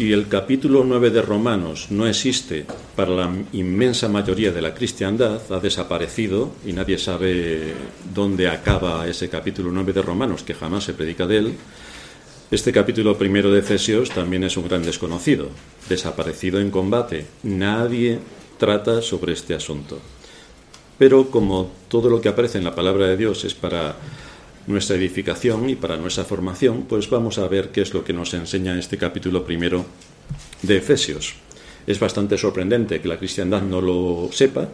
si el capítulo 9 de Romanos no existe para la inmensa mayoría de la cristiandad, ha desaparecido y nadie sabe dónde acaba ese capítulo 9 de Romanos, que jamás se predica de él, este capítulo primero de Efesios también es un gran desconocido, desaparecido en combate. Nadie trata sobre este asunto. Pero como todo lo que aparece en la palabra de Dios es para nuestra edificación y para nuestra formación, pues vamos a ver qué es lo que nos enseña este capítulo primero de Efesios. Es bastante sorprendente que la cristiandad no lo sepa,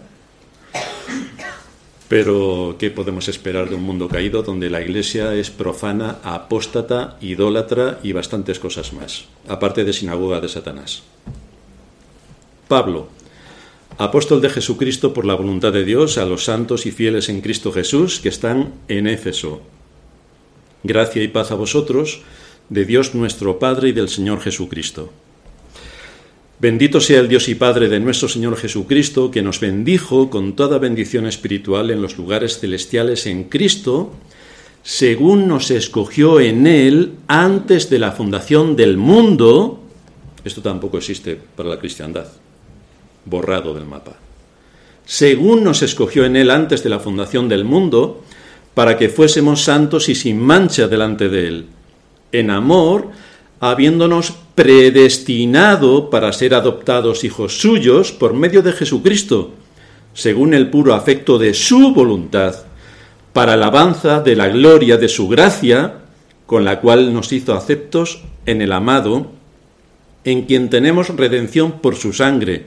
pero ¿qué podemos esperar de un mundo caído donde la iglesia es profana, apóstata, idólatra y bastantes cosas más, aparte de sinagoga de Satanás? Pablo, apóstol de Jesucristo por la voluntad de Dios a los santos y fieles en Cristo Jesús que están en Éfeso, Gracia y paz a vosotros, de Dios nuestro Padre y del Señor Jesucristo. Bendito sea el Dios y Padre de nuestro Señor Jesucristo, que nos bendijo con toda bendición espiritual en los lugares celestiales en Cristo, según nos escogió en Él antes de la fundación del mundo. Esto tampoco existe para la cristiandad, borrado del mapa. Según nos escogió en Él antes de la fundación del mundo, para que fuésemos santos y sin mancha delante de Él, en amor, habiéndonos predestinado para ser adoptados hijos suyos por medio de Jesucristo, según el puro afecto de su voluntad, para alabanza de la gloria de su gracia, con la cual nos hizo aceptos en el amado, en quien tenemos redención por su sangre,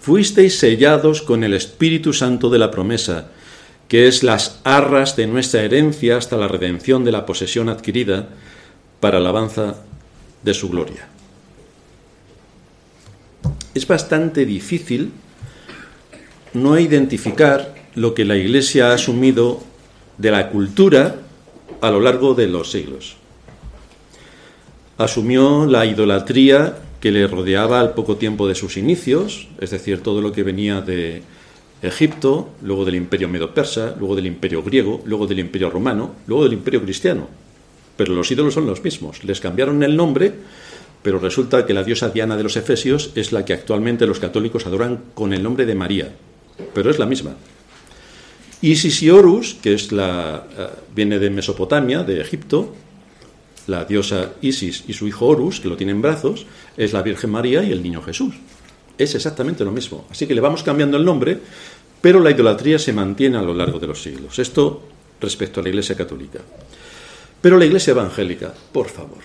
fuisteis sellados con el Espíritu Santo de la promesa, que es las arras de nuestra herencia hasta la redención de la posesión adquirida para alabanza de su gloria. Es bastante difícil no identificar lo que la Iglesia ha asumido de la cultura a lo largo de los siglos. Asumió la idolatría que le rodeaba al poco tiempo de sus inicios, es decir, todo lo que venía de Egipto, luego del imperio medo-persa, luego del imperio griego, luego del imperio romano, luego del imperio cristiano. Pero los ídolos son los mismos. Les cambiaron el nombre, pero resulta que la diosa Diana de los Efesios es la que actualmente los católicos adoran con el nombre de María, pero es la misma. Isis y Horus, que es la, eh, viene de Mesopotamia, de Egipto, la diosa Isis y su hijo Horus, que lo tienen en brazos, es la Virgen María y el niño Jesús. Es exactamente lo mismo. Así que le vamos cambiando el nombre, pero la idolatría se mantiene a lo largo de los siglos. Esto respecto a la Iglesia Católica. Pero la Iglesia Evangélica, por favor,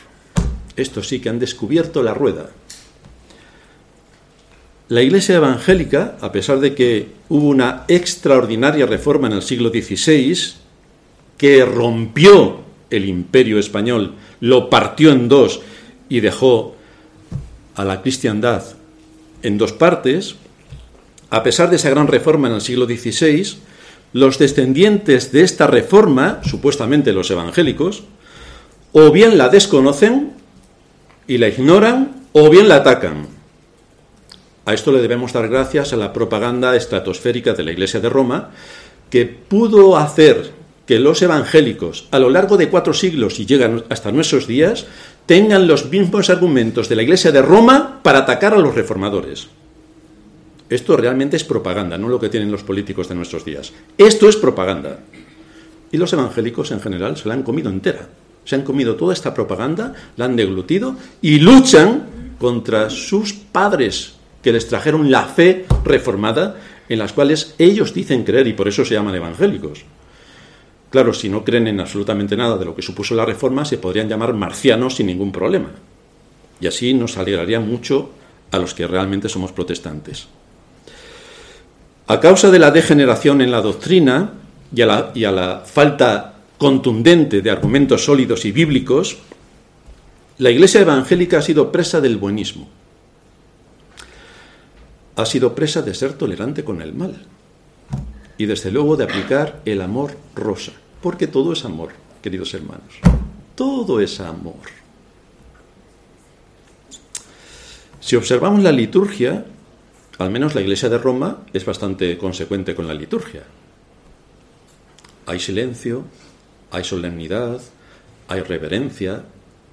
esto sí que han descubierto la rueda. La Iglesia Evangélica, a pesar de que hubo una extraordinaria reforma en el siglo XVI, que rompió el imperio español lo partió en dos y dejó a la cristiandad en dos partes, a pesar de esa gran reforma en el siglo XVI, los descendientes de esta reforma, supuestamente los evangélicos, o bien la desconocen y la ignoran, o bien la atacan. A esto le debemos dar gracias a la propaganda estratosférica de la Iglesia de Roma, que pudo hacer que los evangélicos, a lo largo de cuatro siglos y llegan hasta nuestros días, tengan los mismos argumentos de la Iglesia de Roma para atacar a los reformadores. Esto realmente es propaganda, no lo que tienen los políticos de nuestros días. Esto es propaganda. Y los evangélicos en general se la han comido entera. Se han comido toda esta propaganda, la han deglutido y luchan contra sus padres que les trajeron la fe reformada en las cuales ellos dicen creer y por eso se llaman evangélicos. Claro, si no creen en absolutamente nada de lo que supuso la reforma, se podrían llamar marcianos sin ningún problema. Y así nos alegraría mucho a los que realmente somos protestantes. A causa de la degeneración en la doctrina y a la, y a la falta contundente de argumentos sólidos y bíblicos, la Iglesia evangélica ha sido presa del buenismo. Ha sido presa de ser tolerante con el mal. Y desde luego de aplicar el amor rosa. Porque todo es amor, queridos hermanos. Todo es amor. Si observamos la liturgia, al menos la Iglesia de Roma es bastante consecuente con la liturgia. Hay silencio, hay solemnidad, hay reverencia,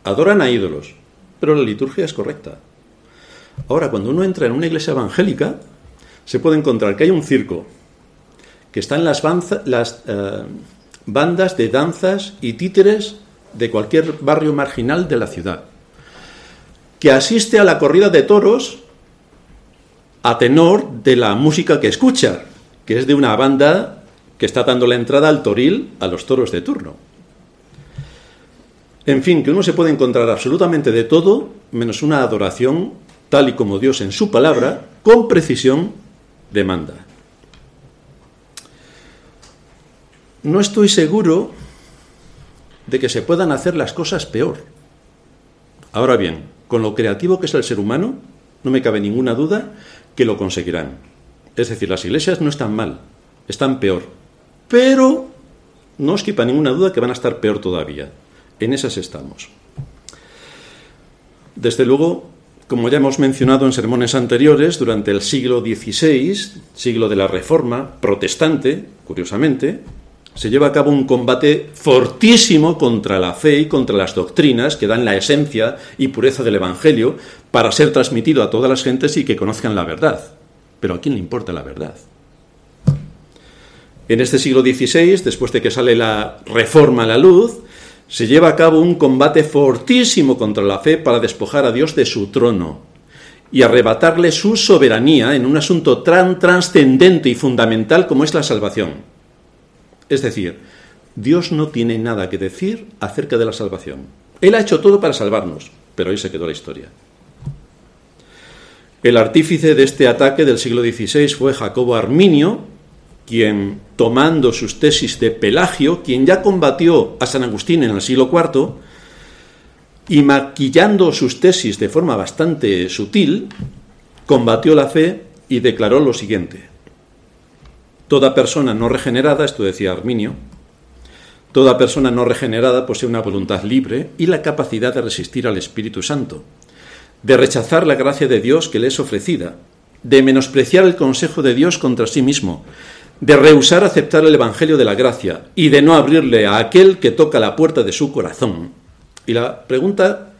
adoran a ídolos, pero la liturgia es correcta. Ahora, cuando uno entra en una iglesia evangélica, se puede encontrar que hay un circo, que están las, las eh, bandas de danzas y títeres de cualquier barrio marginal de la ciudad, que asiste a la corrida de toros a tenor de la música que escucha, que es de una banda que está dando la entrada al toril a los toros de turno. En fin, que uno se puede encontrar absolutamente de todo, menos una adoración tal y como Dios en su palabra, con precisión, demanda. No estoy seguro de que se puedan hacer las cosas peor. Ahora bien, con lo creativo que es el ser humano, no me cabe ninguna duda que lo conseguirán. Es decir, las iglesias no están mal, están peor. Pero no os quepa ninguna duda que van a estar peor todavía. En esas estamos. Desde luego, como ya hemos mencionado en sermones anteriores, durante el siglo XVI, siglo de la Reforma protestante, curiosamente, se lleva a cabo un combate fortísimo contra la fe y contra las doctrinas que dan la esencia y pureza del Evangelio para ser transmitido a todas las gentes y que conozcan la verdad. Pero ¿a quién le importa la verdad? En este siglo XVI, después de que sale la Reforma a la luz, se lleva a cabo un combate fortísimo contra la fe para despojar a Dios de su trono y arrebatarle su soberanía en un asunto tan trascendente y fundamental como es la salvación. Es decir, Dios no tiene nada que decir acerca de la salvación. Él ha hecho todo para salvarnos, pero ahí se quedó la historia. El artífice de este ataque del siglo XVI fue Jacobo Arminio, quien, tomando sus tesis de Pelagio, quien ya combatió a San Agustín en el siglo IV, y maquillando sus tesis de forma bastante sutil, combatió la fe y declaró lo siguiente. Toda persona no regenerada, esto decía Arminio, toda persona no regenerada posee una voluntad libre y la capacidad de resistir al Espíritu Santo, de rechazar la gracia de Dios que le es ofrecida, de menospreciar el consejo de Dios contra sí mismo, de rehusar aceptar el Evangelio de la gracia y de no abrirle a aquel que toca la puerta de su corazón. Y la pregunta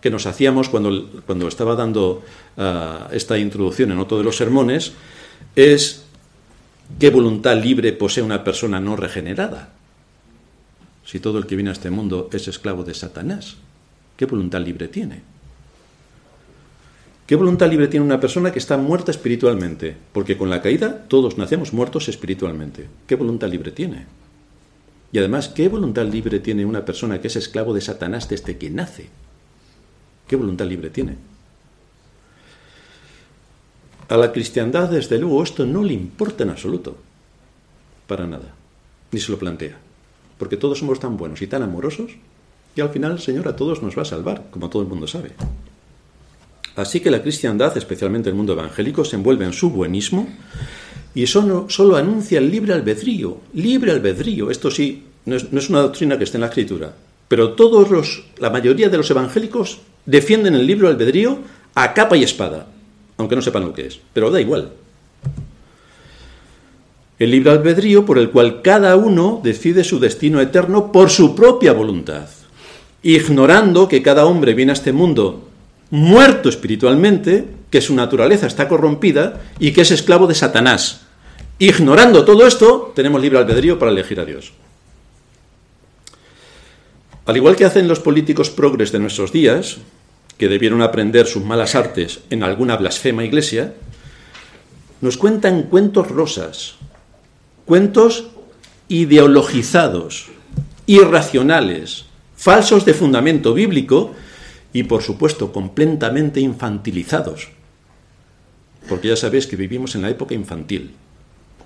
que nos hacíamos cuando, cuando estaba dando ah, esta introducción en otro de los sermones es ¿qué voluntad libre posee una persona no regenerada? Si todo el que viene a este mundo es esclavo de Satanás, ¿qué voluntad libre tiene? ¿Qué voluntad libre tiene una persona que está muerta espiritualmente? Porque con la caída todos nacemos muertos espiritualmente. ¿Qué voluntad libre tiene? Y además, ¿qué voluntad libre tiene una persona que es esclavo de Satanás desde que nace? ¿Qué voluntad libre tiene? A la cristiandad, desde luego, esto no le importa en absoluto. Para nada. Ni se lo plantea. Porque todos somos tan buenos y tan amorosos y al final el Señor a todos nos va a salvar, como todo el mundo sabe. Así que la cristiandad, especialmente el mundo evangélico, se envuelve en su buenismo y solo, solo anuncia el libre albedrío. Libre albedrío, esto sí, no es, una doctrina que esté en la escritura, pero todos los, la mayoría de los evangélicos defienden el libre albedrío a capa y espada, aunque no sepan lo que es, pero da igual. El libre albedrío por el cual cada uno decide su destino eterno por su propia voluntad, ignorando que cada hombre viene a este mundo muerto espiritualmente, que su naturaleza está corrompida y que es esclavo de Satanás. Ignorando todo esto, tenemos libre albedrío para elegir a Dios. Al igual que hacen los políticos progres de nuestros días, que debieron aprender sus malas artes en alguna blasfema iglesia, nos cuentan cuentos rosas, cuentos ideologizados, irracionales, falsos de fundamento bíblico y, por supuesto, completamente infantilizados. Porque ya sabéis que vivimos en la época infantil.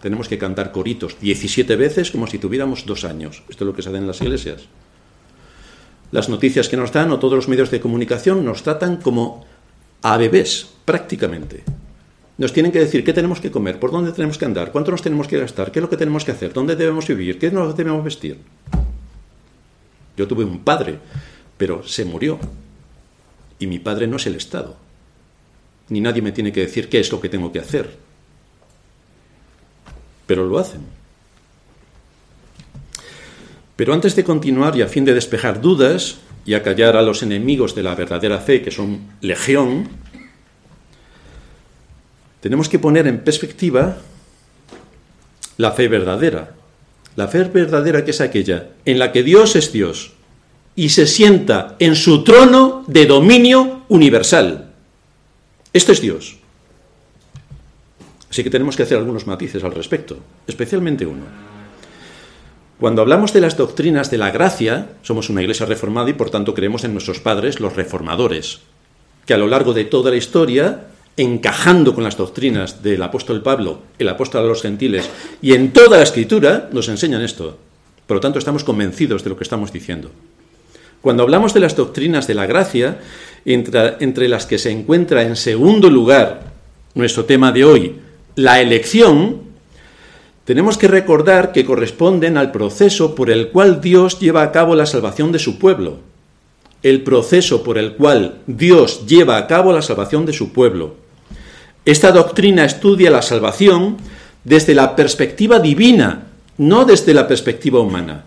Tenemos que cantar coritos 17 veces como si tuviéramos dos años. Esto es lo que se hace en las iglesias. Las noticias que nos dan o todos los medios de comunicación nos tratan como a bebés, prácticamente. Nos tienen que decir qué tenemos que comer, por dónde tenemos que andar, cuánto nos tenemos que gastar, qué es lo que tenemos que hacer, dónde debemos vivir, qué nos debemos vestir. Yo tuve un padre, pero se murió. Y mi padre no es el Estado. Ni nadie me tiene que decir qué es lo que tengo que hacer. Pero lo hacen. Pero antes de continuar y a fin de despejar dudas y acallar a los enemigos de la verdadera fe, que son legión, tenemos que poner en perspectiva la fe verdadera. La fe verdadera que es aquella en la que Dios es Dios y se sienta en su trono de dominio universal. Esto es Dios. Así que tenemos que hacer algunos matices al respecto, especialmente uno. Cuando hablamos de las doctrinas de la gracia, somos una iglesia reformada y por tanto creemos en nuestros padres, los reformadores, que a lo largo de toda la historia encajando con las doctrinas del apóstol Pablo, el apóstol a los gentiles, y en toda la escritura nos enseñan esto. Por lo tanto, estamos convencidos de lo que estamos diciendo. Cuando hablamos de las doctrinas de la gracia, entre, entre las que se encuentra en segundo lugar nuestro tema de hoy, la elección, tenemos que recordar que corresponden al proceso por el cual Dios lleva a cabo la salvación de su pueblo. El proceso por el cual Dios lleva a cabo la salvación de su pueblo. Esta doctrina estudia la salvación desde la perspectiva divina, no desde la perspectiva humana.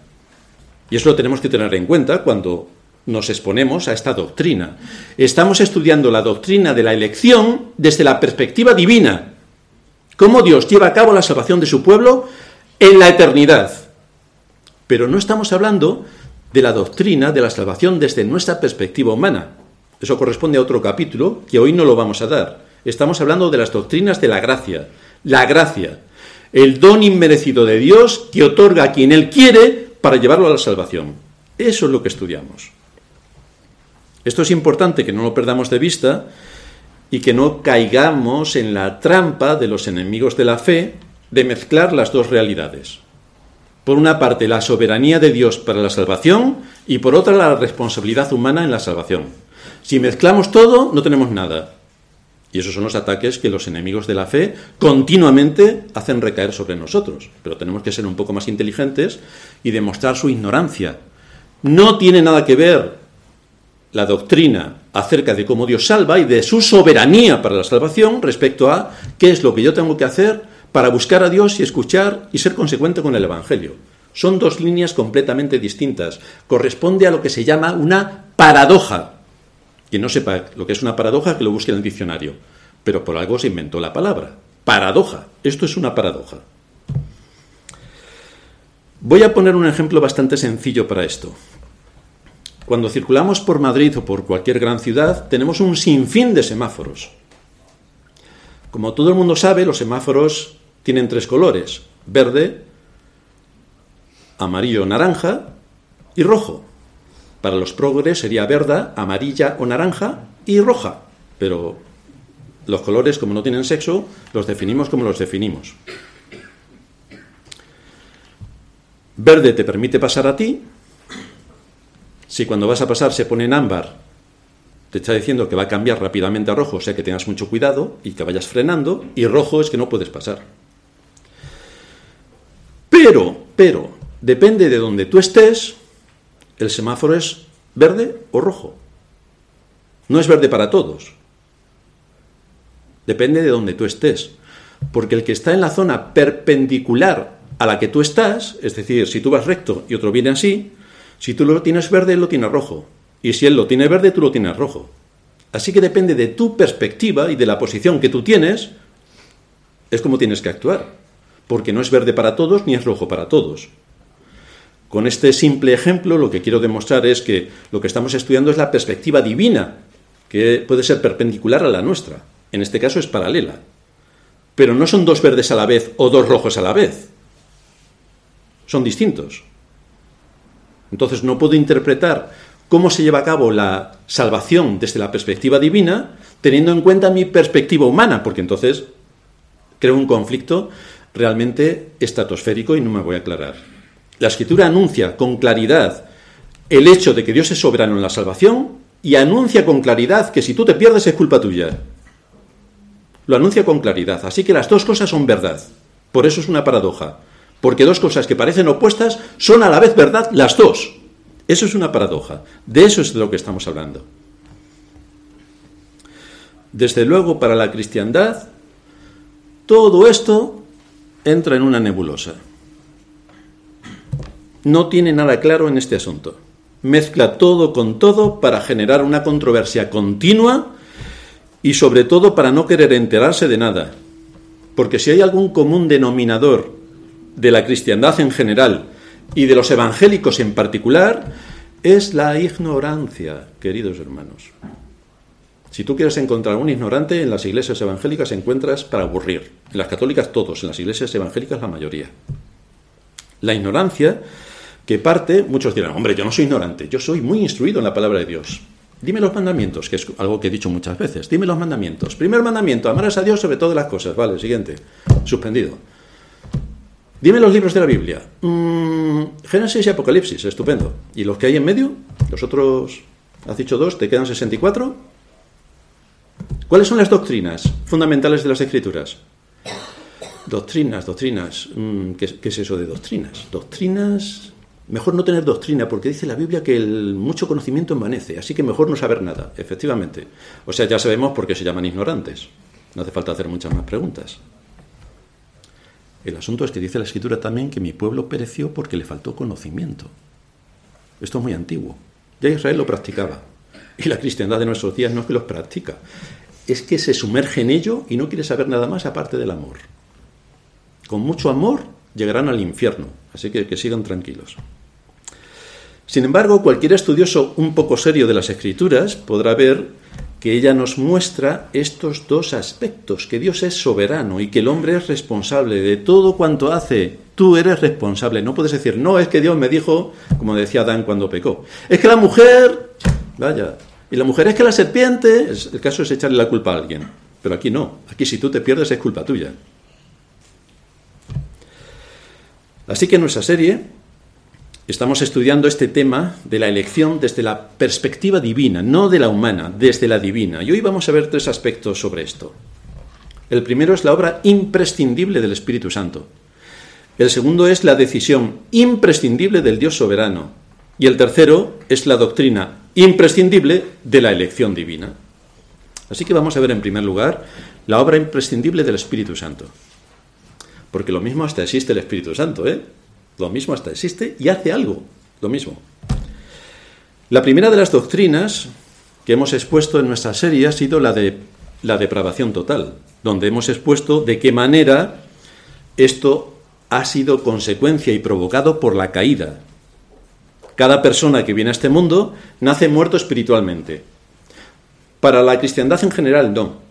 Y eso lo tenemos que tener en cuenta cuando nos exponemos a esta doctrina. Estamos estudiando la doctrina de la elección desde la perspectiva divina. Cómo Dios lleva a cabo la salvación de su pueblo en la eternidad. Pero no estamos hablando de la doctrina de la salvación desde nuestra perspectiva humana. Eso corresponde a otro capítulo que hoy no lo vamos a dar. Estamos hablando de las doctrinas de la gracia. La gracia, el don inmerecido de Dios que otorga a quien Él quiere para llevarlo a la salvación. Eso es lo que estudiamos. Esto es importante que no lo perdamos de vista y que no caigamos en la trampa de los enemigos de la fe de mezclar las dos realidades. Por una parte, la soberanía de Dios para la salvación y por otra, la responsabilidad humana en la salvación. Si mezclamos todo, no tenemos nada. Y esos son los ataques que los enemigos de la fe continuamente hacen recaer sobre nosotros. Pero tenemos que ser un poco más inteligentes y demostrar su ignorancia. No tiene nada que ver la doctrina acerca de cómo Dios salva y de su soberanía para la salvación respecto a qué es lo que yo tengo que hacer para buscar a Dios y escuchar y ser consecuente con el Evangelio. Son dos líneas completamente distintas. Corresponde a lo que se llama una paradoja. Quien no sepa lo que es una paradoja, que lo busque en el diccionario. Pero por algo se inventó la palabra. Paradoja. Esto es una paradoja. Voy a poner un ejemplo bastante sencillo para esto. Cuando circulamos por Madrid o por cualquier gran ciudad, tenemos un sinfín de semáforos. Como todo el mundo sabe, los semáforos tienen tres colores, verde, amarillo, naranja y rojo. Para los progres sería verde, amarilla o naranja y roja. Pero los colores, como no tienen sexo, los definimos como los definimos. Verde te permite pasar a ti. Si cuando vas a pasar se pone en ámbar, te está diciendo que va a cambiar rápidamente a rojo, o sea que tengas mucho cuidado y que vayas frenando. Y rojo es que no puedes pasar. Pero, pero, depende de donde tú estés, el semáforo es verde o rojo. No es verde para todos. Depende de donde tú estés. Porque el que está en la zona perpendicular a la que tú estás, es decir, si tú vas recto y otro viene así, si tú lo tienes verde, él lo tiene rojo. Y si él lo tiene verde, tú lo tienes rojo. Así que depende de tu perspectiva y de la posición que tú tienes, es como tienes que actuar. Porque no es verde para todos ni es rojo para todos. Con este simple ejemplo lo que quiero demostrar es que lo que estamos estudiando es la perspectiva divina que puede ser perpendicular a la nuestra. En este caso es paralela. Pero no son dos verdes a la vez o dos rojos a la vez. Son distintos. Entonces no puedo interpretar cómo se lleva a cabo la salvación desde la perspectiva divina teniendo en cuenta mi perspectiva humana, porque entonces creo un conflicto realmente estratosférico y no me voy a aclarar. La escritura anuncia con claridad el hecho de que Dios es soberano en la salvación y anuncia con claridad que si tú te pierdes es culpa tuya. Lo anuncia con claridad. Así que las dos cosas son verdad. Por eso es una paradoja. Porque dos cosas que parecen opuestas son a la vez verdad las dos. Eso es una paradoja. De eso es de lo que estamos hablando. Desde luego, para la cristiandad, todo esto entra en una nebulosa. No tiene nada claro en este asunto. Mezcla todo con todo para generar una controversia continua y sobre todo para no querer enterarse de nada. Porque si hay algún común denominador de la cristiandad en general y de los evangélicos en particular, es la ignorancia, queridos hermanos. Si tú quieres encontrar un ignorante, en las iglesias evangélicas encuentras para aburrir. En las católicas todos, en las iglesias evangélicas la mayoría. La ignorancia que parte, muchos dirán, hombre, yo no soy ignorante, yo soy muy instruido en la palabra de Dios. Dime los mandamientos, que es algo que he dicho muchas veces. Dime los mandamientos. Primer mandamiento, amarás a Dios sobre todas las cosas. Vale, siguiente. Suspendido. Dime los libros de la Biblia. Mm, Génesis y Apocalipsis, estupendo. ¿Y los que hay en medio? Los otros, has dicho dos, te quedan 64. ¿Cuáles son las doctrinas fundamentales de las escrituras? Doctrinas, doctrinas. Mm, ¿Qué, es eso de doctrinas? Doctrinas. Mejor no tener doctrina, porque dice la Biblia que el mucho conocimiento envanece, así que mejor no saber nada, efectivamente. O sea, ya sabemos por qué se llaman ignorantes. No hace falta hacer muchas más preguntas. El asunto es que dice la Escritura también que mi pueblo pereció porque le faltó conocimiento. Esto es muy antiguo. Ya Israel lo practicaba. Y la cristiandad de nuestros días no es que los practica, es que se sumerge en ello y no quiere saber nada más aparte del amor. Con mucho amor llegarán al infierno, así que que sigan tranquilos. Sin embargo, cualquier estudioso un poco serio de las escrituras podrá ver que ella nos muestra estos dos aspectos, que Dios es soberano y que el hombre es responsable de todo cuanto hace. Tú eres responsable, no puedes decir, no, es que Dios me dijo, como decía Adán cuando pecó, es que la mujer, vaya, y la mujer es que la serpiente, el caso es echarle la culpa a alguien. Pero aquí no. Aquí si tú te pierdes es culpa tuya. Así que en nuestra serie estamos estudiando este tema de la elección desde la perspectiva divina, no de la humana, desde la divina. Y hoy vamos a ver tres aspectos sobre esto. El primero es la obra imprescindible del Espíritu Santo. El segundo es la decisión imprescindible del Dios soberano. Y el tercero es la doctrina imprescindible de la elección divina. Así que vamos a ver en primer lugar la obra imprescindible del Espíritu Santo. Porque lo mismo hasta existe el Espíritu Santo, ¿eh? Lo mismo hasta existe y hace algo, lo mismo. La primera de las doctrinas que hemos expuesto en nuestra serie ha sido la de la depravación total, donde hemos expuesto de qué manera esto ha sido consecuencia y provocado por la caída, cada persona que viene a este mundo nace muerto espiritualmente. Para la cristiandad en general, no.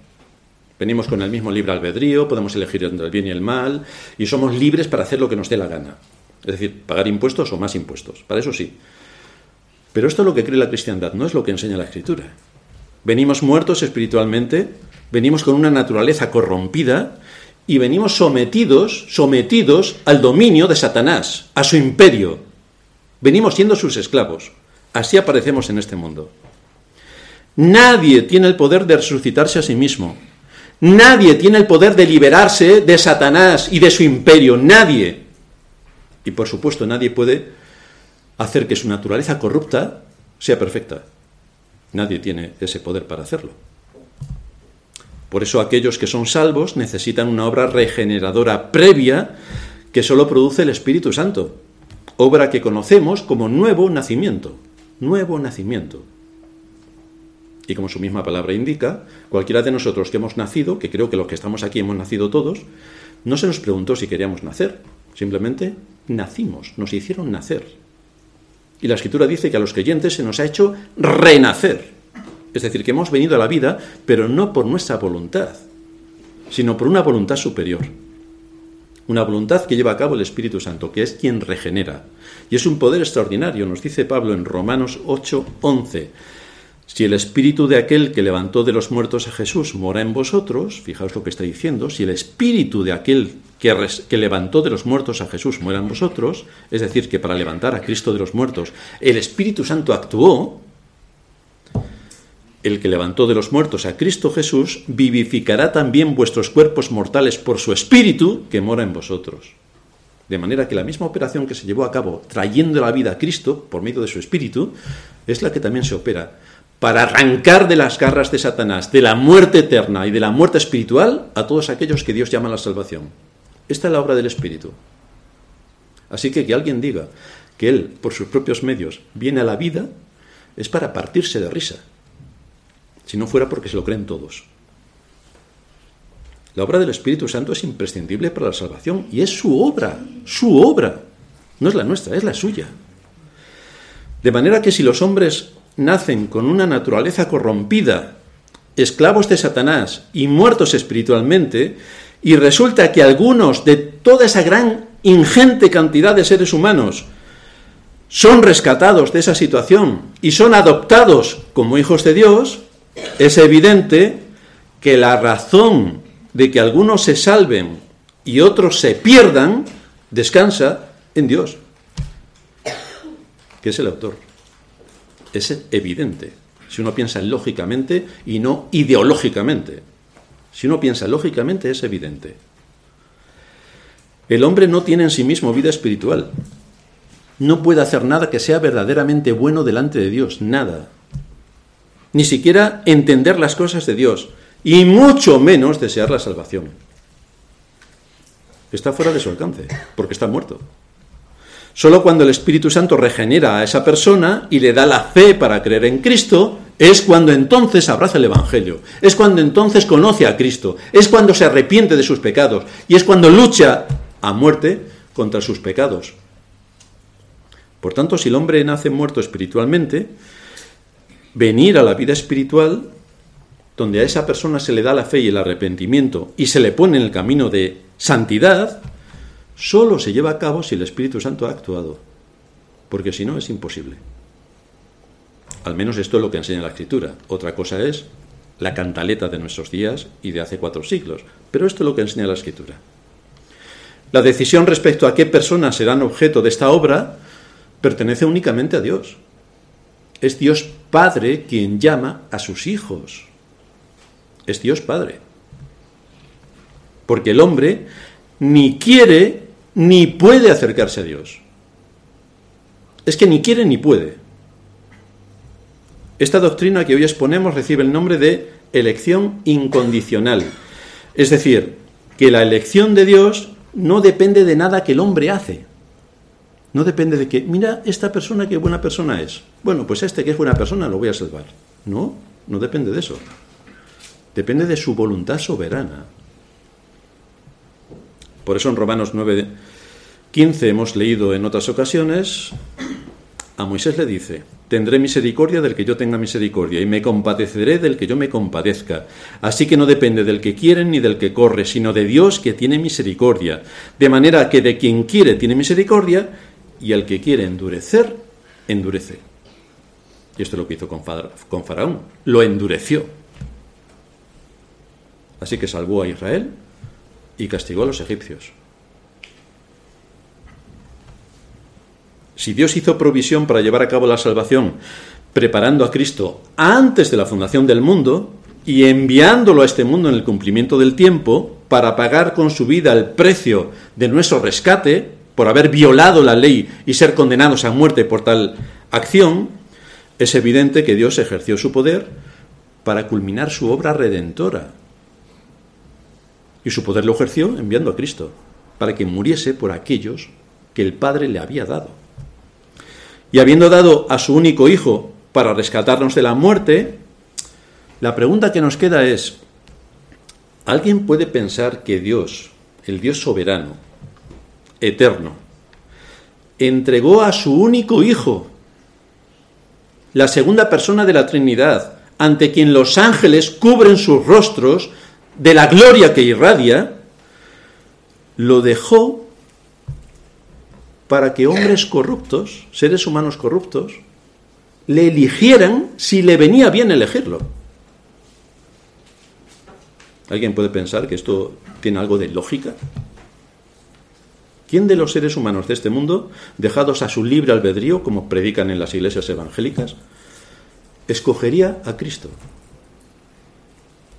Venimos con el mismo libre albedrío, podemos elegir entre el bien y el mal, y somos libres para hacer lo que nos dé la gana. Es decir, pagar impuestos o más impuestos. Para eso sí. Pero esto es lo que cree la cristiandad, no es lo que enseña la escritura. Venimos muertos espiritualmente, venimos con una naturaleza corrompida y venimos sometidos, sometidos al dominio de Satanás, a su imperio, Venimos siendo sus esclavos. Así aparecemos en este mundo. Nadie tiene el poder de resucitarse a sí mismo. Nadie tiene el poder de liberarse de Satanás y de su imperio. Nadie. Y por supuesto nadie puede hacer que su naturaleza corrupta sea perfecta. Nadie tiene ese poder para hacerlo. Por eso aquellos que son salvos necesitan una obra regeneradora previa que solo produce el Espíritu Santo obra que conocemos como nuevo nacimiento, nuevo nacimiento. Y como su misma palabra indica, cualquiera de nosotros que hemos nacido, que creo que los que estamos aquí hemos nacido todos, no se nos preguntó si queríamos nacer, simplemente nacimos, nos hicieron nacer. Y la escritura dice que a los creyentes se nos ha hecho renacer. Es decir, que hemos venido a la vida, pero no por nuestra voluntad, sino por una voluntad superior. Una voluntad que lleva a cabo el Espíritu Santo, que es quien regenera. Y es un poder extraordinario, nos dice Pablo en Romanos 8, 11. Si el espíritu de aquel que levantó de los muertos a Jesús mora en vosotros, fijaos lo que está diciendo, si el espíritu de aquel que, que, levantó de los muertos a Jesús mora en vosotros, es decir, que para levantar a Cristo de los muertos el Espíritu Santo actuó, el que levantó de los muertos a Cristo Jesús, vivificará también vuestros cuerpos mortales por su Espíritu que mora en vosotros. De manera que la misma operación que se llevó a cabo trayendo la vida a Cristo por medio de su Espíritu, es la que también se opera para arrancar de las garras de Satanás, de la muerte eterna y de la muerte espiritual a todos aquellos que Dios llama a la salvación. Esta es la obra del Espíritu. Así que que alguien diga que Él, por sus propios medios, viene a la vida, es para partirse de risa si no fuera porque se lo creen todos. La obra del Espíritu Santo es imprescindible para la salvación y es su obra, su obra. No es la nuestra, es la suya. De manera que si los hombres nacen con una naturaleza corrompida, esclavos de Satanás y muertos espiritualmente, y resulta que algunos de toda esa gran ingente cantidad de seres humanos son rescatados de esa situación y son adoptados como hijos de Dios, es evidente que la razón de que algunos se salven y otros se pierdan descansa en Dios, que es el autor. Es evidente, si uno piensa lógicamente y no ideológicamente. Si uno piensa lógicamente es evidente. El hombre no tiene en sí mismo vida espiritual. No puede hacer nada que sea verdaderamente bueno delante de Dios, nada ni siquiera entender las cosas de Dios, y mucho menos desear la salvación. Está fuera de su alcance, porque está muerto. Solo cuando el Espíritu Santo regenera a esa persona y le da la fe para creer en Cristo, es cuando entonces abraza el Evangelio, es cuando entonces conoce a Cristo, es cuando se arrepiente de sus pecados y es cuando lucha a muerte contra sus pecados. Por tanto, si el hombre nace muerto espiritualmente, venir a la vida espiritual, donde a esa persona se le da la fe y el arrepentimiento y se le pone en el camino de santidad, solo se lleva a cabo si el Espíritu Santo ha actuado, porque si no es imposible. Al menos esto es lo que enseña la Escritura. Otra cosa es la cantaleta de nuestros días y de hace cuatro siglos, pero esto es lo que enseña la Escritura. La decisión respecto a qué personas serán objeto de esta obra pertenece únicamente a Dios. Es Dios Padre quien llama a sus hijos. Es Dios Padre. Porque el hombre ni quiere ni puede acercarse a Dios. Es que ni quiere ni puede. Esta doctrina que hoy exponemos recibe el nombre de elección incondicional. Es decir, que la elección de Dios no depende de nada que el hombre hace. No depende de que, mira, esta persona qué buena persona es. Bueno, pues este que es buena persona lo voy a salvar. No, no depende de eso. Depende de su voluntad soberana. Por eso en Romanos 9, 15 hemos leído en otras ocasiones, a Moisés le dice, tendré misericordia del que yo tenga misericordia y me compadeceré del que yo me compadezca. Así que no depende del que quiere ni del que corre, sino de Dios que tiene misericordia. De manera que de quien quiere tiene misericordia y al que quiere endurecer, endurece. Y esto es lo que hizo con Faraón, lo endureció. Así que salvó a Israel y castigó a los egipcios. Si Dios hizo provisión para llevar a cabo la salvación, preparando a Cristo antes de la fundación del mundo y enviándolo a este mundo en el cumplimiento del tiempo, para pagar con su vida el precio de nuestro rescate, por haber violado la ley y ser condenados a muerte por tal acción, es evidente que Dios ejerció su poder para culminar su obra redentora. Y su poder lo ejerció enviando a Cristo, para que muriese por aquellos que el Padre le había dado. Y habiendo dado a su único Hijo para rescatarnos de la muerte, la pregunta que nos queda es, ¿alguien puede pensar que Dios, el Dios soberano, eterno. Entregó a su único Hijo, la segunda persona de la Trinidad, ante quien los ángeles cubren sus rostros de la gloria que irradia, lo dejó para que hombres corruptos, seres humanos corruptos, le eligieran si le venía bien elegirlo. ¿Alguien puede pensar que esto tiene algo de lógica? ¿Quién de los seres humanos de este mundo, dejados a su libre albedrío, como predican en las iglesias evangélicas, escogería a Cristo?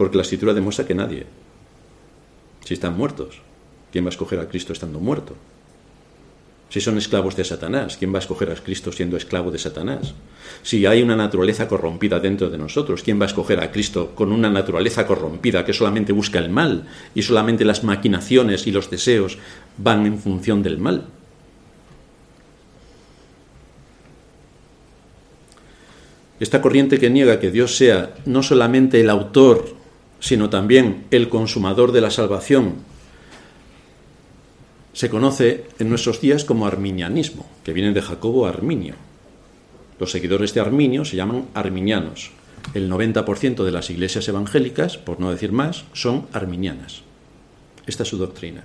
Porque la escritura demuestra que nadie. Si están muertos, ¿quién va a escoger a Cristo estando muerto? Si son esclavos de Satanás, ¿quién va a escoger a Cristo siendo esclavo de Satanás? Si hay una naturaleza corrompida dentro de nosotros, ¿quién va a escoger a Cristo con una naturaleza corrompida que solamente busca el mal y solamente las maquinaciones y los deseos van en función del mal? Esta corriente que niega que Dios sea no solamente el autor, sino también el consumador de la salvación se conoce en nuestros días como arminianismo, que viene de Jacobo Arminio. Los seguidores de Arminio se llaman arminianos. El 90% de las iglesias evangélicas, por no decir más, son arminianas. Esta es su doctrina.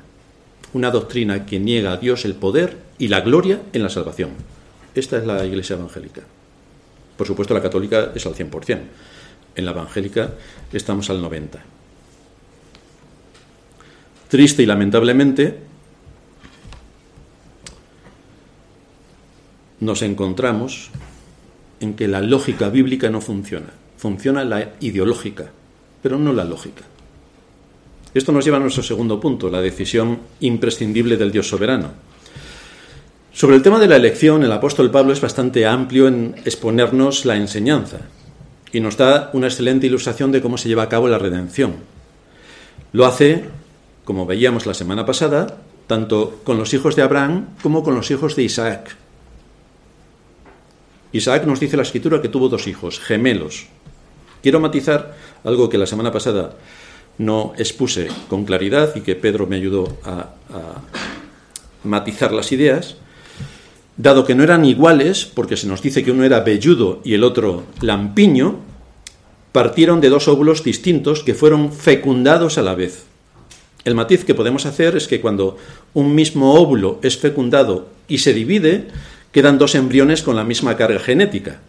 Una doctrina que niega a Dios el poder y la gloria en la salvación. Esta es la iglesia evangélica. Por supuesto, la católica es al 100%. En la evangélica estamos al 90%. Triste y lamentablemente, nos encontramos en que la lógica bíblica no funciona. Funciona la ideológica, pero no la lógica. Esto nos lleva a nuestro segundo punto, la decisión imprescindible del Dios soberano. Sobre el tema de la elección, el apóstol Pablo es bastante amplio en exponernos la enseñanza y nos da una excelente ilustración de cómo se lleva a cabo la redención. Lo hace, como veíamos la semana pasada, tanto con los hijos de Abraham como con los hijos de Isaac. Isaac nos dice la escritura que tuvo dos hijos, gemelos. Quiero matizar algo que la semana pasada no expuse con claridad y que Pedro me ayudó a, matizar las ideas, dado que no eran iguales, porque se nos dice que uno era velludo y el otro lampiño, partieron de dos óvulos distintos que fueron fecundados a la vez. El matiz que podemos hacer es que cuando un mismo óvulo es fecundado y se divide, quedan dos embriones con la misma carga genética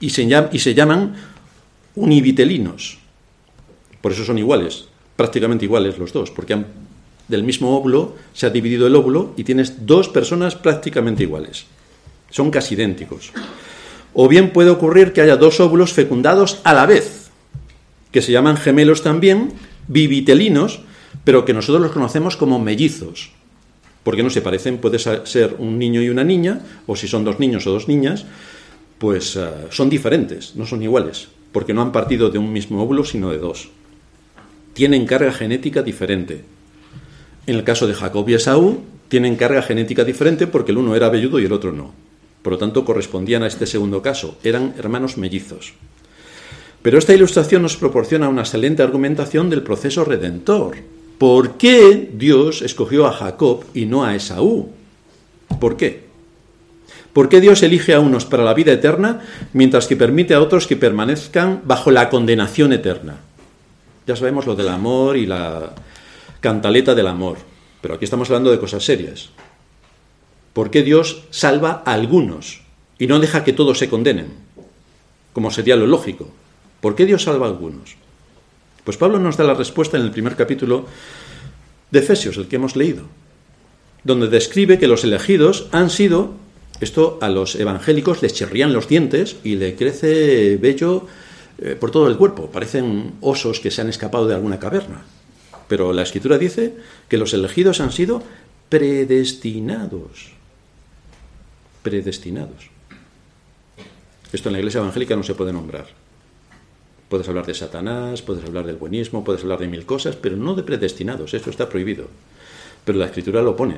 y se, y se llaman univitelinos. Por eso son iguales, prácticamente iguales los dos, porque del mismo óvulo se ha dividido el óvulo y tienes dos personas prácticamente iguales. Son casi idénticos. O bien puede ocurrir que haya dos óvulos fecundados a la vez, que se llaman gemelos también, bivitelinos, pero que nosotros los conocemos como mellizos porque no se parecen, puede ser un niño y una niña, o si son dos niños o dos niñas, pues eh, son diferentes, no son iguales, porque no han partido de un mismo óvulo, sino de dos. Tienen carga genética diferente. En el caso de Jacob y Esaú, tienen carga genética diferente porque el uno era velludo y el otro no. Por lo tanto, correspondían a este segundo caso, eran hermanos mellizos. Pero esta ilustración nos proporciona una excelente argumentación del proceso redentor, ¿Por qué Dios escogió a Jacob y no a Esaú? ¿Por qué? ¿Por qué Dios elige a unos para la vida eterna mientras que permite a otros que permanezcan bajo la condenación eterna? Ya sabemos lo del amor y la cantaleta del amor, pero aquí estamos hablando de cosas serias. ¿Por qué Dios salva a algunos y no deja que todos se condenen? Como sería lo lógico. ¿Por qué Dios salva a algunos? Pues Pablo nos da la respuesta en el primer capítulo de Efesios, el que hemos leído, donde describe que los elegidos han sido, esto a los evangélicos les chirrían los dientes y le crece vello eh, por todo el cuerpo, parecen osos que se han escapado de alguna caverna. Pero la escritura dice que los elegidos han sido predestinados. Predestinados. Esto en la iglesia evangélica no se puede nombrar. Puedes hablar de Satanás, puedes hablar del buenismo, puedes hablar de mil cosas, pero no de predestinados, esto está prohibido. Pero la escritura lo pone.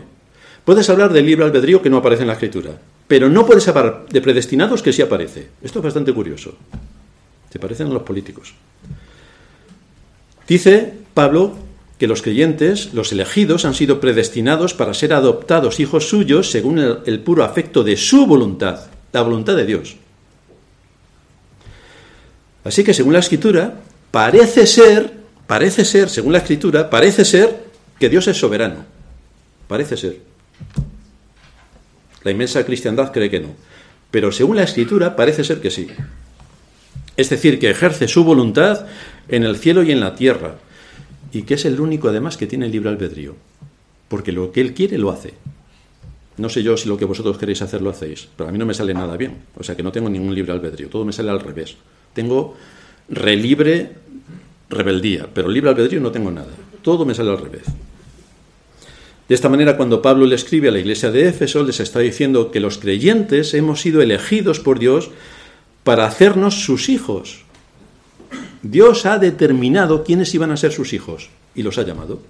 Puedes hablar del libre albedrío que no aparece en la escritura, pero no puedes hablar de predestinados que sí aparece. Esto es bastante curioso. Se parecen a los políticos. Dice Pablo que los creyentes, los elegidos, han sido predestinados para ser adoptados hijos suyos según el, puro afecto de su voluntad, la voluntad de Dios. Así que según la escritura, parece ser, parece ser, según la escritura, parece ser que Dios es soberano. Parece ser. La inmensa cristiandad cree que no. Pero según la escritura, parece ser que sí. Es decir, que ejerce su voluntad en el cielo y en la tierra. Y que es el único, además, que tiene libre albedrío. Porque lo que él quiere lo hace. No sé yo si lo que vosotros queréis hacer lo hacéis, pero a mí no me sale nada bien. O sea que no tengo ningún libre albedrío, todo me sale al revés. Tengo relibre rebeldía, pero libre albedrío no tengo nada. Todo me sale al revés. De esta manera, cuando Pablo le escribe a la iglesia de Éfeso, les está diciendo que los creyentes hemos sido elegidos por Dios para hacernos sus hijos. Dios ha determinado quiénes iban a ser sus hijos y los ha llamado.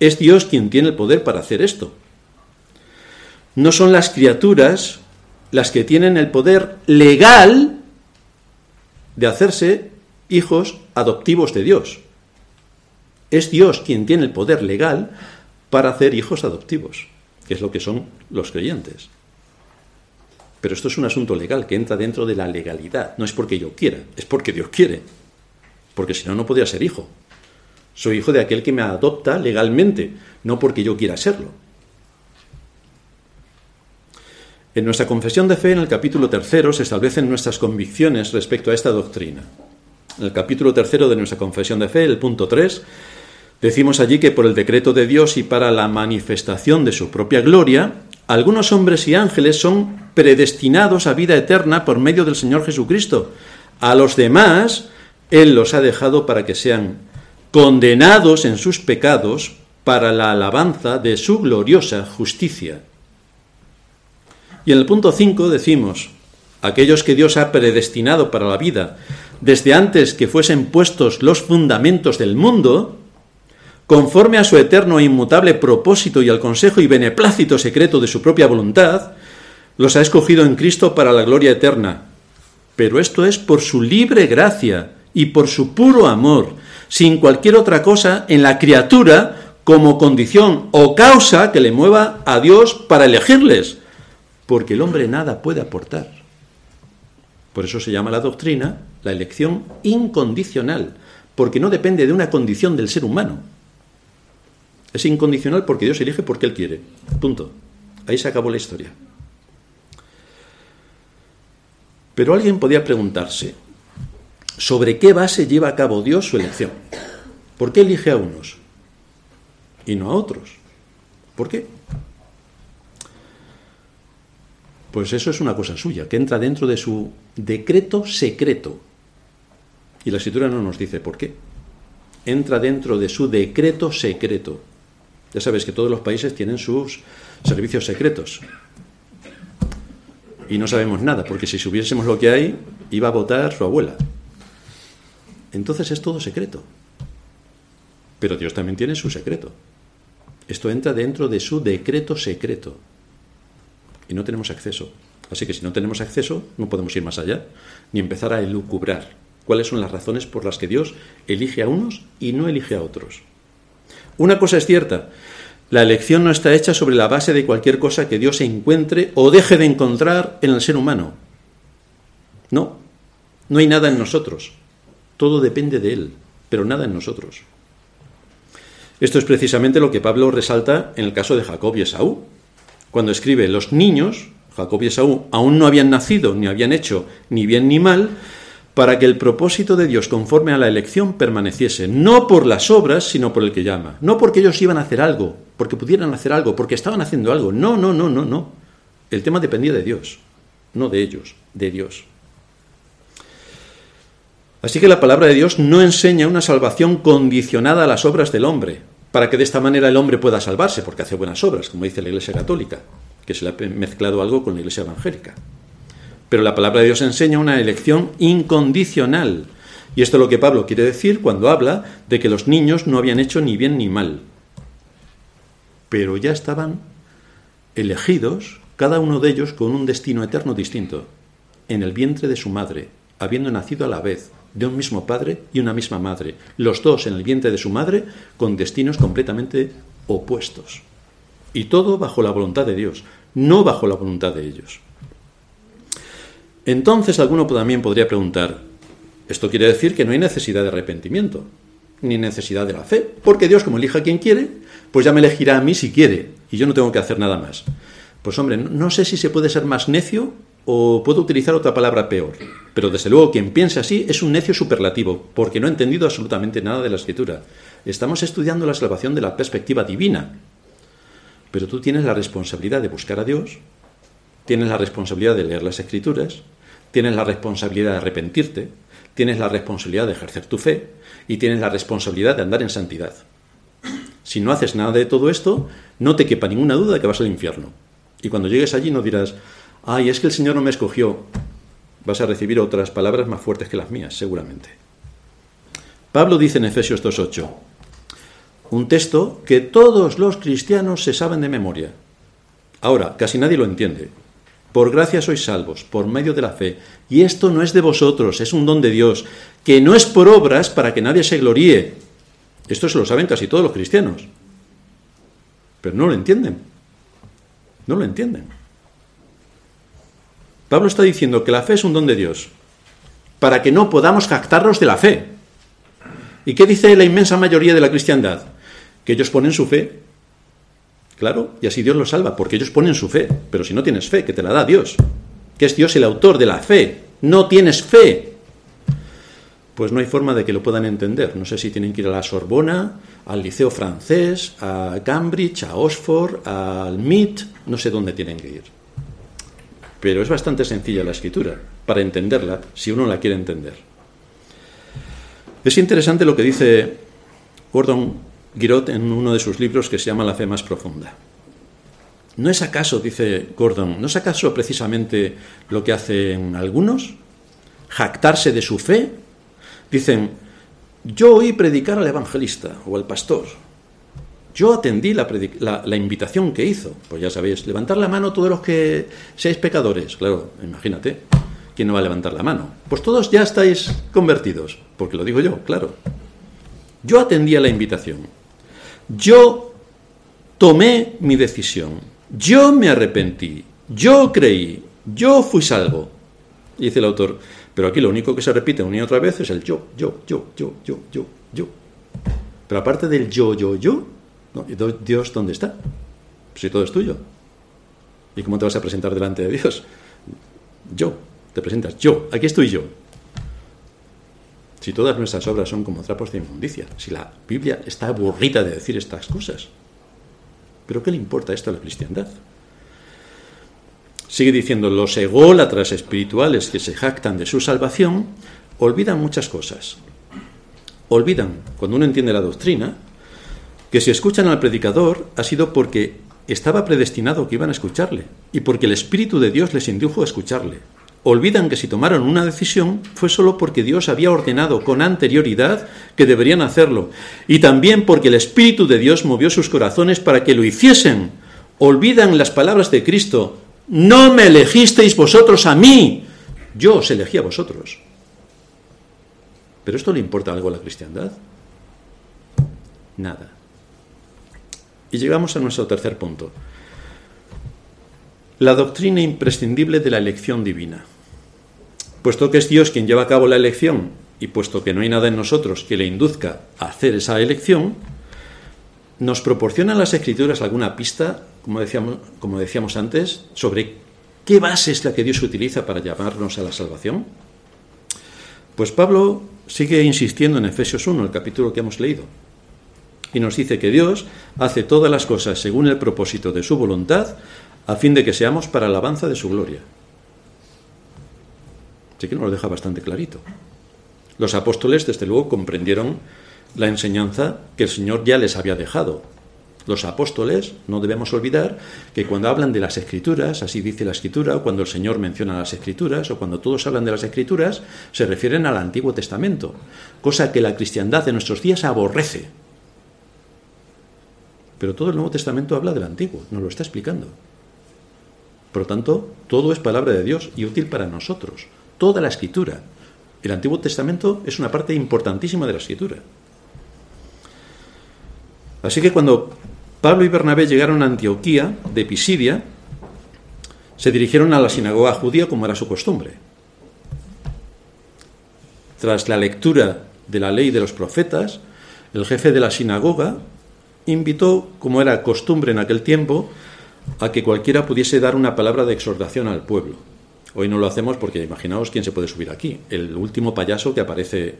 Es Dios quien tiene el poder para hacer esto. No son las criaturas las que tienen el poder legal de hacerse hijos adoptivos de Dios. Es Dios quien tiene el poder legal para hacer hijos adoptivos, que es lo que son los creyentes. Pero esto es un asunto legal que entra dentro de la legalidad. No es porque yo quiera, es porque Dios quiere. Porque si no, no podría ser hijo. Soy hijo de aquel que me adopta legalmente, no porque yo quiera serlo. En nuestra confesión de fe, en el capítulo tercero, se establecen nuestras convicciones respecto a esta doctrina. En el capítulo tercero de nuestra confesión de fe, el punto 3, decimos allí que por el decreto de Dios y para la manifestación de su propia gloria, algunos hombres y ángeles son predestinados a vida eterna por medio del Señor Jesucristo. A los demás, Él los ha dejado para que sean condenados en sus pecados para la alabanza de su gloriosa justicia. Y en el punto 5 decimos, aquellos que Dios ha predestinado para la vida, desde antes que fuesen puestos los fundamentos del mundo, conforme a su eterno e inmutable propósito y al consejo y beneplácito secreto de su propia voluntad, los ha escogido en Cristo para la gloria eterna. Pero esto es por su libre gracia y por su puro amor, sin cualquier otra cosa en la criatura como condición o causa que le mueva a Dios para elegirles, porque el hombre nada puede aportar. Por eso se llama la doctrina la elección incondicional, porque no depende de una condición del ser humano. Es incondicional porque Dios elige porque Él quiere. Punto. Ahí se acabó la historia. Pero alguien podía preguntarse, ¿sobre qué base lleva a cabo Dios su elección? ¿Por qué elige a unos y no a otros? ¿Por qué? Pues eso es una cosa suya, que entra dentro de su decreto secreto. Y la escritura no nos dice por qué. Entra dentro de su decreto secreto. Ya sabes que todos los países tienen sus servicios secretos. Y no sabemos nada, porque si supiésemos lo que hay, iba a votar su abuela. Entonces es todo secreto. Pero Dios también tiene su secreto. Esto entra dentro de su decreto secreto y no tenemos acceso. Así que si no tenemos acceso, no podemos ir más allá, ni empezar a elucubrar cuáles son las razones por las que Dios elige a unos y no elige a otros. Una cosa es cierta, la elección no está hecha sobre la base de cualquier cosa que Dios encuentre o deje de encontrar en el ser humano. No, no hay nada en nosotros. Todo depende de Él, pero nada en nosotros. Esto es precisamente lo que Pablo resalta en el caso de Jacob y Esaú cuando escribe los niños, Jacob y Esaú, aún no habían nacido ni habían hecho ni bien ni mal, para que el propósito de Dios conforme a la elección permaneciese, no por las obras, sino por el que llama, no porque ellos iban a hacer algo, porque pudieran hacer algo, porque estaban haciendo algo, no, no, no, no, no. El tema dependía de Dios, no de ellos, de Dios. Así que la palabra de Dios no enseña una salvación condicionada a las obras del hombre, para que de esta manera el hombre pueda salvarse, porque hace buenas obras, como dice la Iglesia Católica, que se le ha mezclado algo con la Iglesia Evangélica. Pero la palabra de Dios enseña una elección incondicional. Y esto es lo que Pablo quiere decir cuando habla de que los niños no habían hecho ni bien ni mal. Pero ya estaban elegidos, cada uno de ellos con un destino eterno distinto, en el vientre de su madre, habiendo nacido a la vez, de un mismo padre y una misma madre, los dos en el vientre de su madre con destinos completamente opuestos. Y todo bajo la voluntad de Dios, no bajo la voluntad de ellos. Entonces alguno también podría preguntar, Esto quiere decir que no hay necesidad de arrepentimiento, ni necesidad de la fe, porque Dios, como elija a quien quiere, pues ya me elegirá a mí si quiere, y yo no tengo que hacer nada más. Pues hombre, no sé si se puede ser más necio o puedo utilizar otra palabra peor, pero desde luego quien piensa así es un necio superlativo, porque no ha entendido absolutamente nada de la escritura. Estamos estudiando la salvación de la perspectiva divina, pero tú tienes la responsabilidad de buscar a Dios, tienes la responsabilidad de leer las escrituras, tienes la responsabilidad de arrepentirte, tienes la responsabilidad de ejercer tu fe y tienes la responsabilidad de andar en santidad. Si no haces nada de todo esto, no te quepa ninguna duda de que vas al infierno. Y cuando llegues allí no dirás, ay, es que el Señor no me escogió. Vas a recibir otras palabras más fuertes que las mías, seguramente. Pablo dice en Efesios 2.8, un texto que todos los cristianos se saben de memoria. Ahora, casi nadie lo entiende. Por gracia sois salvos, por medio de la fe. Y esto no es de vosotros, es un don de Dios, que no es por obras para que nadie se gloríe. Esto se lo saben casi todos los cristianos. Pero no lo entienden. No lo entienden. Pablo está diciendo que la fe es un don de Dios, para que no podamos jactarnos de la fe. ¿Y qué dice la inmensa mayoría de la cristiandad? Que ellos ponen su fe. Claro, y así Dios los salva, porque ellos ponen su fe. Pero si no tienes fe, que te la da Dios, que es Dios el autor de la fe, no tienes fe, pues no hay forma de que lo puedan entender. No sé si tienen que ir a la Sorbona, al Liceo Francés, a Cambridge, a Oxford, al MIT, no sé dónde tienen que ir. Pero es bastante sencilla la escritura para entenderla, si uno la quiere entender. Es interesante lo que dice Gordon Girot en uno de sus libros que se llama La fe más profunda. ¿No es acaso, dice Gordon, no es acaso precisamente lo que hacen algunos? Jactarse de su fe. Dicen, yo oí predicar al evangelista o al pastor, yo atendí la, invitación que hizo. Pues ya sabéis, levantar la mano todos los que seáis pecadores. Claro, imagínate, ¿quién no va a levantar la mano? Pues todos ya estáis convertidos, porque lo digo yo, claro. Yo atendí a la invitación. Yo tomé mi decisión. Yo me arrepentí. Yo creí. Yo fui salvo. Dice el autor, pero aquí lo único que se repite una y otra vez es el yo, yo, yo, yo, yo, yo, yo. Pero aparte del yo, yo, yo, ¿Y Dios dónde está? Si todo es tuyo. ¿Y cómo te vas a presentar delante de Dios? Yo, te presentas, yo, aquí estoy yo. Si todas nuestras obras son como trapos de inmundicia, si la Biblia está aburrida de decir estas cosas, ¿pero qué le importa esto a la cristiandad? Sigue diciendo, los ególatras espirituales que se jactan de su salvación olvidan muchas cosas. Olvidan, cuando uno entiende la doctrina, que si escuchan al predicador ha sido porque estaba predestinado que iban a escucharle y porque el Espíritu de Dios les indujo a escucharle. Olvidan que si tomaron una decisión fue solo porque Dios había ordenado con anterioridad que deberían hacerlo y también porque el Espíritu de Dios movió sus corazones para que lo hiciesen. Olvidan las palabras de Cristo, no me elegisteis vosotros a mí, yo os elegí a vosotros. ¿Pero esto le importa algo a la cristiandad? Nada. Y llegamos a nuestro tercer punto. La doctrina imprescindible de la elección divina. Puesto que es Dios quien lleva a cabo la elección y puesto que no hay nada en nosotros que le induzca a hacer esa elección, ¿nos proporcionan las escrituras alguna pista, como decíamos, como decíamos antes, sobre qué base es la que Dios utiliza para llamarnos a la salvación? Pues Pablo sigue insistiendo en Efesios 1, el capítulo que hemos leído y nos dice que Dios hace todas las cosas según el propósito de su voluntad, a fin de que seamos para alabanza de su gloria. Así que nos lo deja bastante clarito. Los apóstoles, desde luego, comprendieron la enseñanza que el Señor ya les había dejado. Los apóstoles, no debemos olvidar que cuando hablan de las escrituras, así dice la escritura, o cuando el Señor menciona las escrituras, o cuando todos hablan de las escrituras, se refieren al Antiguo Testamento, cosa que la cristiandad de nuestros días aborrece. Pero todo el Nuevo Testamento habla del Antiguo, nos lo está explicando. Por lo tanto, todo es palabra de Dios y útil para nosotros. Toda la escritura. El Antiguo Testamento es una parte importantísima de la escritura. Así que cuando Pablo y Bernabé llegaron a Antioquía de Pisidia, se dirigieron a la sinagoga judía como era su costumbre. tras la lectura de la ley de los profetas, el jefe de la sinagoga invitó, como era costumbre en aquel tiempo, a que cualquiera pudiese dar una palabra de exhortación al pueblo. Hoy no lo hacemos porque imaginaos quién se puede subir aquí, el último payaso que aparece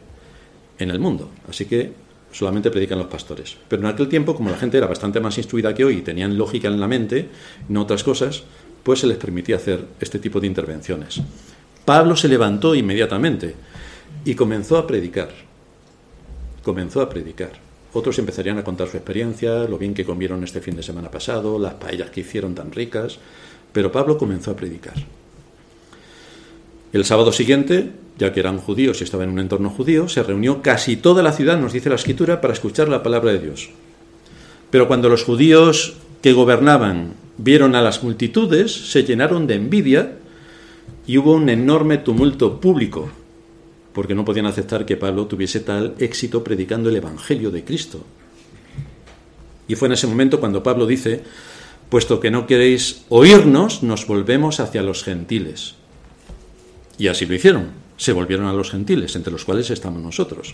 en el mundo. Así que solamente predican los pastores. Pero en aquel tiempo, como la gente era bastante más instruida que hoy y tenían lógica en la mente, no otras cosas, pues se les permitía hacer este tipo de intervenciones. Pablo se levantó inmediatamente y comenzó a predicar. Comenzó a predicar. Otros empezarían a contar su experiencia, lo bien que comieron este fin de semana pasado, las paellas que hicieron tan ricas, pero Pablo comenzó a predicar. El sábado siguiente, ya que eran judíos y estaba en un entorno judío, se reunió casi toda la ciudad, nos dice la escritura, para escuchar la palabra de Dios. Pero cuando los judíos que gobernaban vieron a las multitudes, se llenaron de envidia y hubo un enorme tumulto público, porque no podían aceptar que Pablo tuviese tal éxito predicando el Evangelio de Cristo. Y fue en ese momento cuando Pablo dice, puesto que no queréis oírnos, nos volvemos hacia los gentiles. Y así lo hicieron. Se volvieron a los gentiles, entre los cuales estamos nosotros.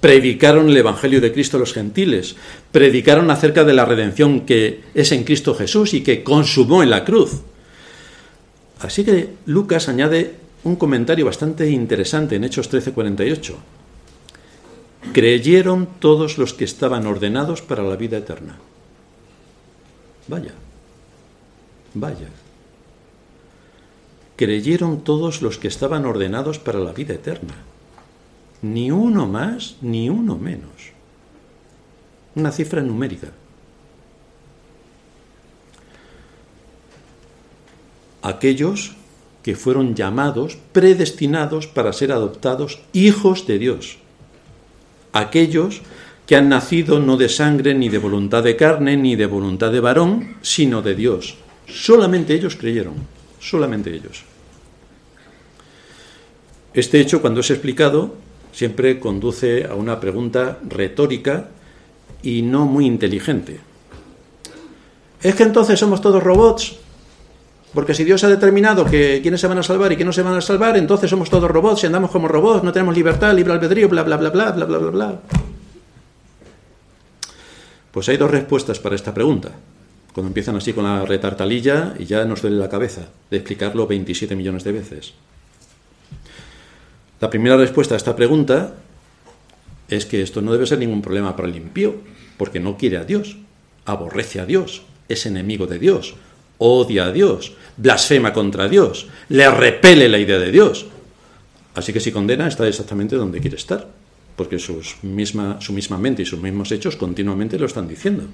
Predicaron el Evangelio de Cristo a los gentiles. Predicaron acerca de la redención que es en Cristo Jesús y que consumó en la cruz. Así que Lucas añade un comentario bastante interesante en Hechos 13:48. Creyeron todos los que estaban ordenados para la vida eterna. Vaya, vaya creyeron todos los que estaban ordenados para la vida eterna. Ni uno más, ni uno menos. Una cifra numérica. Aquellos que fueron llamados, predestinados para ser adoptados hijos de Dios. Aquellos que han nacido no de sangre, ni de voluntad de carne, ni de voluntad de varón, sino de Dios. Solamente ellos creyeron solamente ellos. Este hecho, cuando es explicado, siempre conduce a una pregunta retórica y no muy inteligente. ¿Es que entonces somos todos robots? Porque si Dios ha determinado que quiénes se van a salvar y quiénes no se van a salvar, entonces somos todos robots y andamos como robots, no tenemos libertad, libre albedrío, bla, bla, bla, bla, bla, bla, bla, bla. Pues hay dos respuestas para esta pregunta cuando empiezan así con la retartalilla y ya nos duele la cabeza de explicarlo 27 millones de veces. La primera respuesta a esta pregunta es que esto no debe ser ningún problema para el impío, porque no quiere a Dios, aborrece a Dios, es enemigo de Dios, odia a Dios, blasfema contra Dios, le repele la idea de Dios. Así que si condena está exactamente donde quiere estar, porque sus misma, su misma mente y sus mismos hechos continuamente lo están diciendo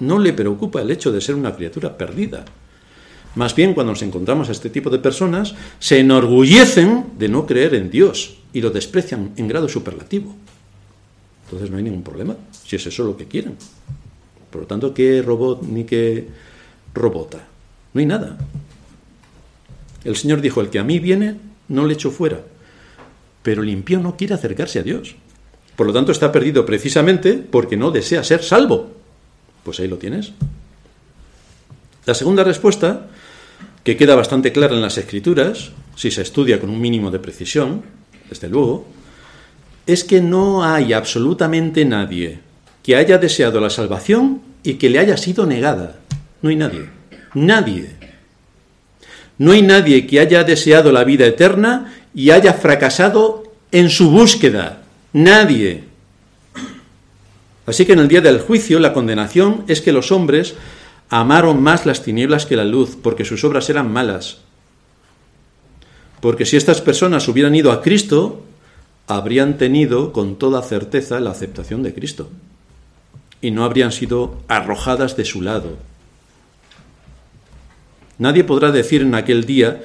no le preocupa el hecho de ser una criatura perdida. Más bien, cuando nos encontramos a este tipo de personas, se enorgullecen de no creer en Dios y lo desprecian en grado superlativo. Entonces no hay ningún problema, si es eso lo que quieren. Por lo tanto, ¿qué robot ni qué robota? No hay nada. El Señor dijo, el que a mí viene, no le echo fuera. Pero el impío no quiere acercarse a Dios. Por lo tanto, está perdido precisamente porque no desea ser salvo. Pues ahí lo tienes. La segunda respuesta, que queda bastante clara en las escrituras, si se estudia con un mínimo de precisión, desde luego, es que no hay absolutamente nadie que haya deseado la salvación y que le haya sido negada. No hay nadie. Nadie. No hay nadie que haya deseado la vida eterna y haya fracasado en su búsqueda. Nadie. Así que en el día del juicio la condenación es que los hombres amaron más las tinieblas que la luz, porque sus obras eran malas. Porque si estas personas hubieran ido a Cristo, habrían tenido con toda certeza la aceptación de Cristo y no habrían sido arrojadas de su lado. Nadie podrá decir en aquel día,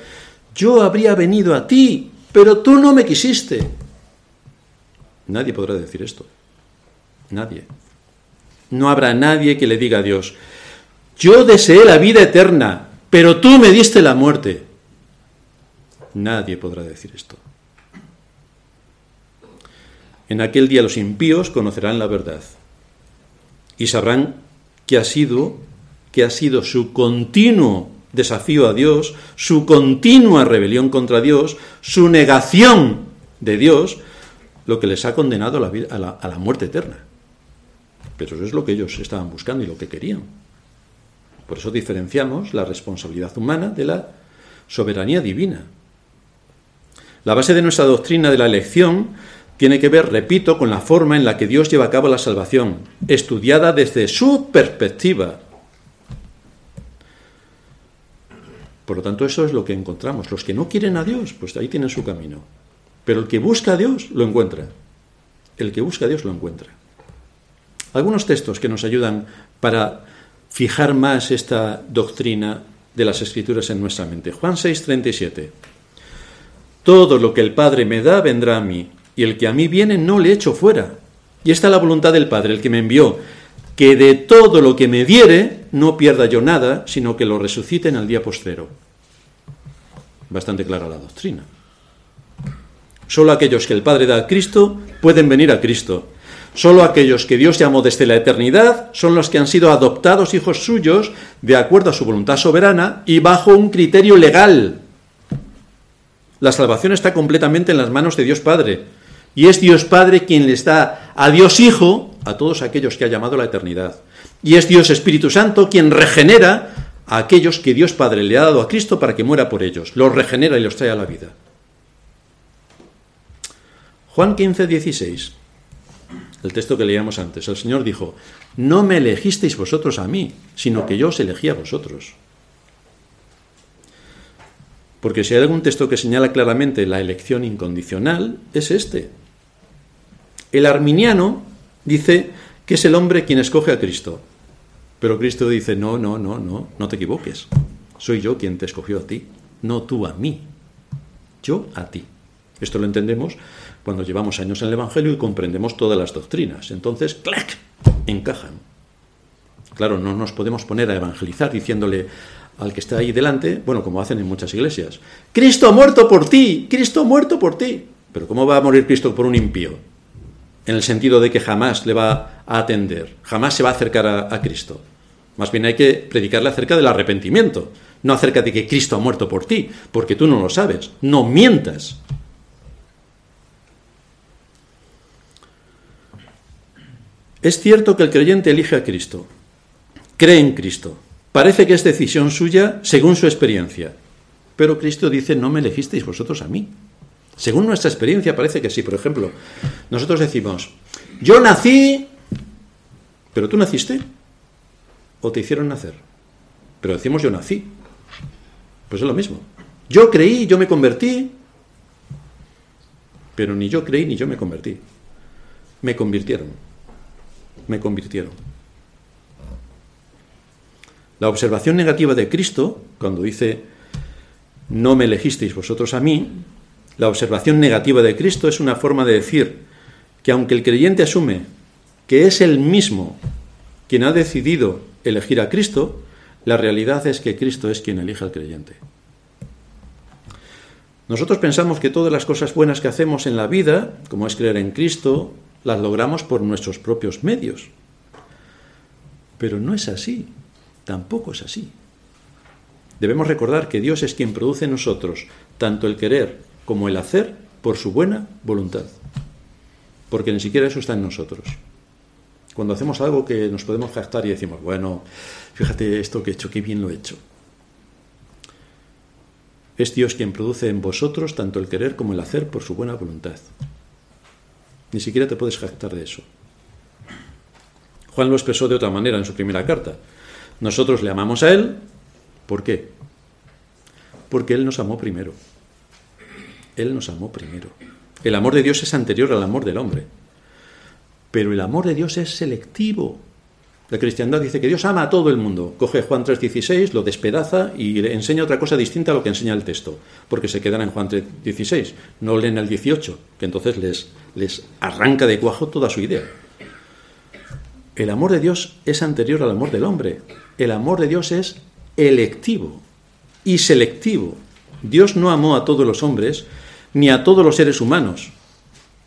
yo habría venido a ti, pero tú no me quisiste. Nadie podrá decir esto. Nadie. No habrá nadie que le diga a Dios, yo deseé la vida eterna, pero tú me diste la muerte. Nadie podrá decir esto. En aquel día los impíos conocerán la verdad y sabrán que ha sido que ha sido su continuo desafío a Dios, su continua rebelión contra Dios, su negación de Dios, lo que les ha condenado a la, muerte eterna. Pero eso es lo que ellos estaban buscando y lo que querían. Por eso diferenciamos la responsabilidad humana de la soberanía divina. La base de nuestra doctrina de la elección tiene que ver, repito, con la forma en la que Dios lleva a cabo la salvación, estudiada desde su perspectiva. Por lo tanto, eso es lo que encontramos. Los que no quieren a Dios, pues ahí tienen su camino. Pero el que busca a Dios, lo encuentra. El que busca a Dios, lo encuentra. Algunos textos que nos ayudan para fijar más esta doctrina de las Escrituras en nuestra mente. Juan 6, 37. Todo lo que el Padre me da vendrá a mí, y el que a mí viene no le echo fuera. Y esta es la voluntad del Padre, el que me envió, que de todo lo que me diere no pierda yo nada, sino que lo resucite en el día postrero. Bastante clara la doctrina. Solo aquellos que el Padre da a Cristo pueden venir a Cristo. Solo aquellos que Dios llamó desde la eternidad son los que han sido adoptados hijos suyos de acuerdo a su voluntad soberana y bajo un criterio legal. La salvación está completamente en las manos de Dios Padre. Y es Dios Padre quien les da a Dios Hijo a todos aquellos que ha llamado a la eternidad. Y es Dios Espíritu Santo quien regenera a aquellos que Dios Padre le ha dado a Cristo para que muera por ellos. Los regenera y los trae a la vida. Juan 15, 16. El texto que leíamos antes. El Señor dijo, no me elegisteis vosotros a mí, sino que yo os elegí a vosotros. Porque si hay algún texto que señala claramente la elección incondicional, es este. El arminiano dice que es el hombre quien escoge a Cristo. Pero Cristo dice, no, no, no, no, no te equivoques. Soy yo quien te escogió a ti, no tú a mí. Yo a ti. Esto lo entendemos cuando llevamos años en el Evangelio y comprendemos todas las doctrinas. Entonces, ¡clac! encajan. Claro, no nos podemos poner a evangelizar diciéndole al que está ahí delante, bueno, como hacen en muchas iglesias, Cristo ha muerto por ti, Cristo ha muerto por ti. Pero ¿cómo va a morir Cristo por un impío? En el sentido de que jamás le va a atender, jamás se va a acercar a, Cristo. Más bien hay que predicarle acerca del arrepentimiento, no acerca de que Cristo ha muerto por ti, porque tú no lo sabes. No mientas. Es cierto que el creyente elige a Cristo, cree en Cristo, parece que es decisión suya según su experiencia, pero Cristo dice, no me elegisteis vosotros a mí. Según nuestra experiencia parece que sí. Por ejemplo, nosotros decimos, yo nací, pero tú naciste o te hicieron nacer. Pero decimos yo nací. Pues es lo mismo. Yo creí, yo me convertí, pero ni yo creí ni yo me convertí. Me convirtieron. Me convirtieron. La observación negativa de Cristo, cuando dice, no me elegisteis vosotros a mí, la observación negativa de Cristo es una forma de decir que aunque el creyente asume que es él mismo quien ha decidido elegir a Cristo, la realidad es que Cristo es quien elige al creyente. Nosotros pensamos que todas las cosas buenas que hacemos en la vida, como es creer en Cristo, las logramos por nuestros propios medios. Pero no es así, tampoco es así. Debemos recordar que Dios es quien produce en nosotros tanto el querer como el hacer por su buena voluntad. Porque ni siquiera eso está en nosotros. Cuando hacemos algo que nos podemos jactar y decimos, bueno, fíjate esto que he hecho, qué bien lo he hecho. Es Dios quien produce en vosotros tanto el querer como el hacer por su buena voluntad. Ni siquiera te puedes jactar de eso. Juan lo expresó de otra manera en su primera carta. Nosotros le amamos a Él. ¿Por qué? Porque Él nos amó primero. Él nos amó primero. El amor de Dios es anterior al amor del hombre. Pero el amor de Dios es selectivo. La cristiandad dice que Dios ama a todo el mundo. Coge Juan 3.16, lo despedaza y le enseña otra cosa distinta a lo que enseña el texto. Porque se quedan en Juan 3.16. No leen el 18, que entonces les, les arranca de cuajo toda su idea. El amor de Dios es anterior al amor del hombre. El amor de Dios es electivo y selectivo. Dios no amó a todos los hombres ni a todos los seres humanos.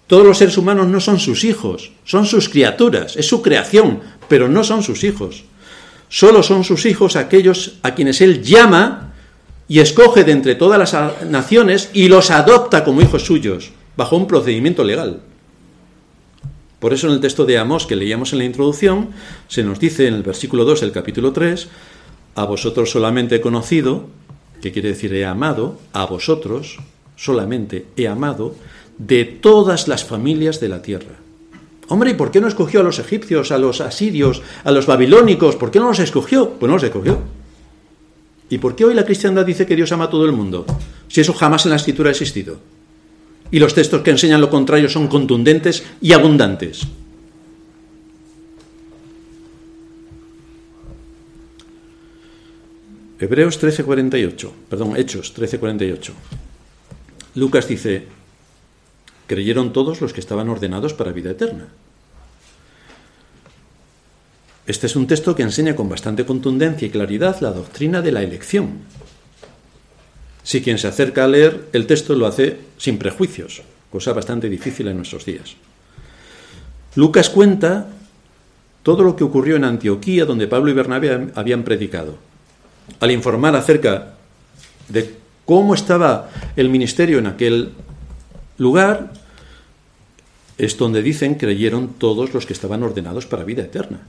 Todos los seres humanos no son sus hijos, son sus criaturas, es su creación, pero no son sus hijos. Solo son sus hijos aquellos a quienes Él llama y escoge de entre todas las naciones y los adopta como hijos suyos, bajo un procedimiento legal. Por eso en el texto de Amós que leíamos en la introducción, se nos dice en el versículo 2 del capítulo 3, a vosotros solamente he conocido, que quiere decir he amado, a vosotros solamente he amado, de todas las familias de la tierra. Hombre, ¿y por qué no escogió a los egipcios, a los asirios, a los babilónicos? ¿Por qué no los escogió? Pues no los escogió. ¿Y por qué hoy la cristiandad dice que Dios ama a todo el mundo? Si eso jamás en la escritura ha existido. Y los textos que enseñan lo contrario son contundentes y abundantes. Hebreos 13:48, perdón, Hechos 13:48. Lucas dice, creyeron todos los que estaban ordenados para vida eterna. Este es un texto que enseña con bastante contundencia y claridad la doctrina de la elección. Si quien se acerca a leer el texto lo hace sin prejuicios, cosa bastante difícil en nuestros días. Lucas cuenta todo lo que ocurrió en Antioquía, donde Pablo y Bernabé habían predicado. Al informar acerca de cómo estaba el ministerio en aquel lugar, es donde dicen creyeron todos los que estaban ordenados para vida eterna.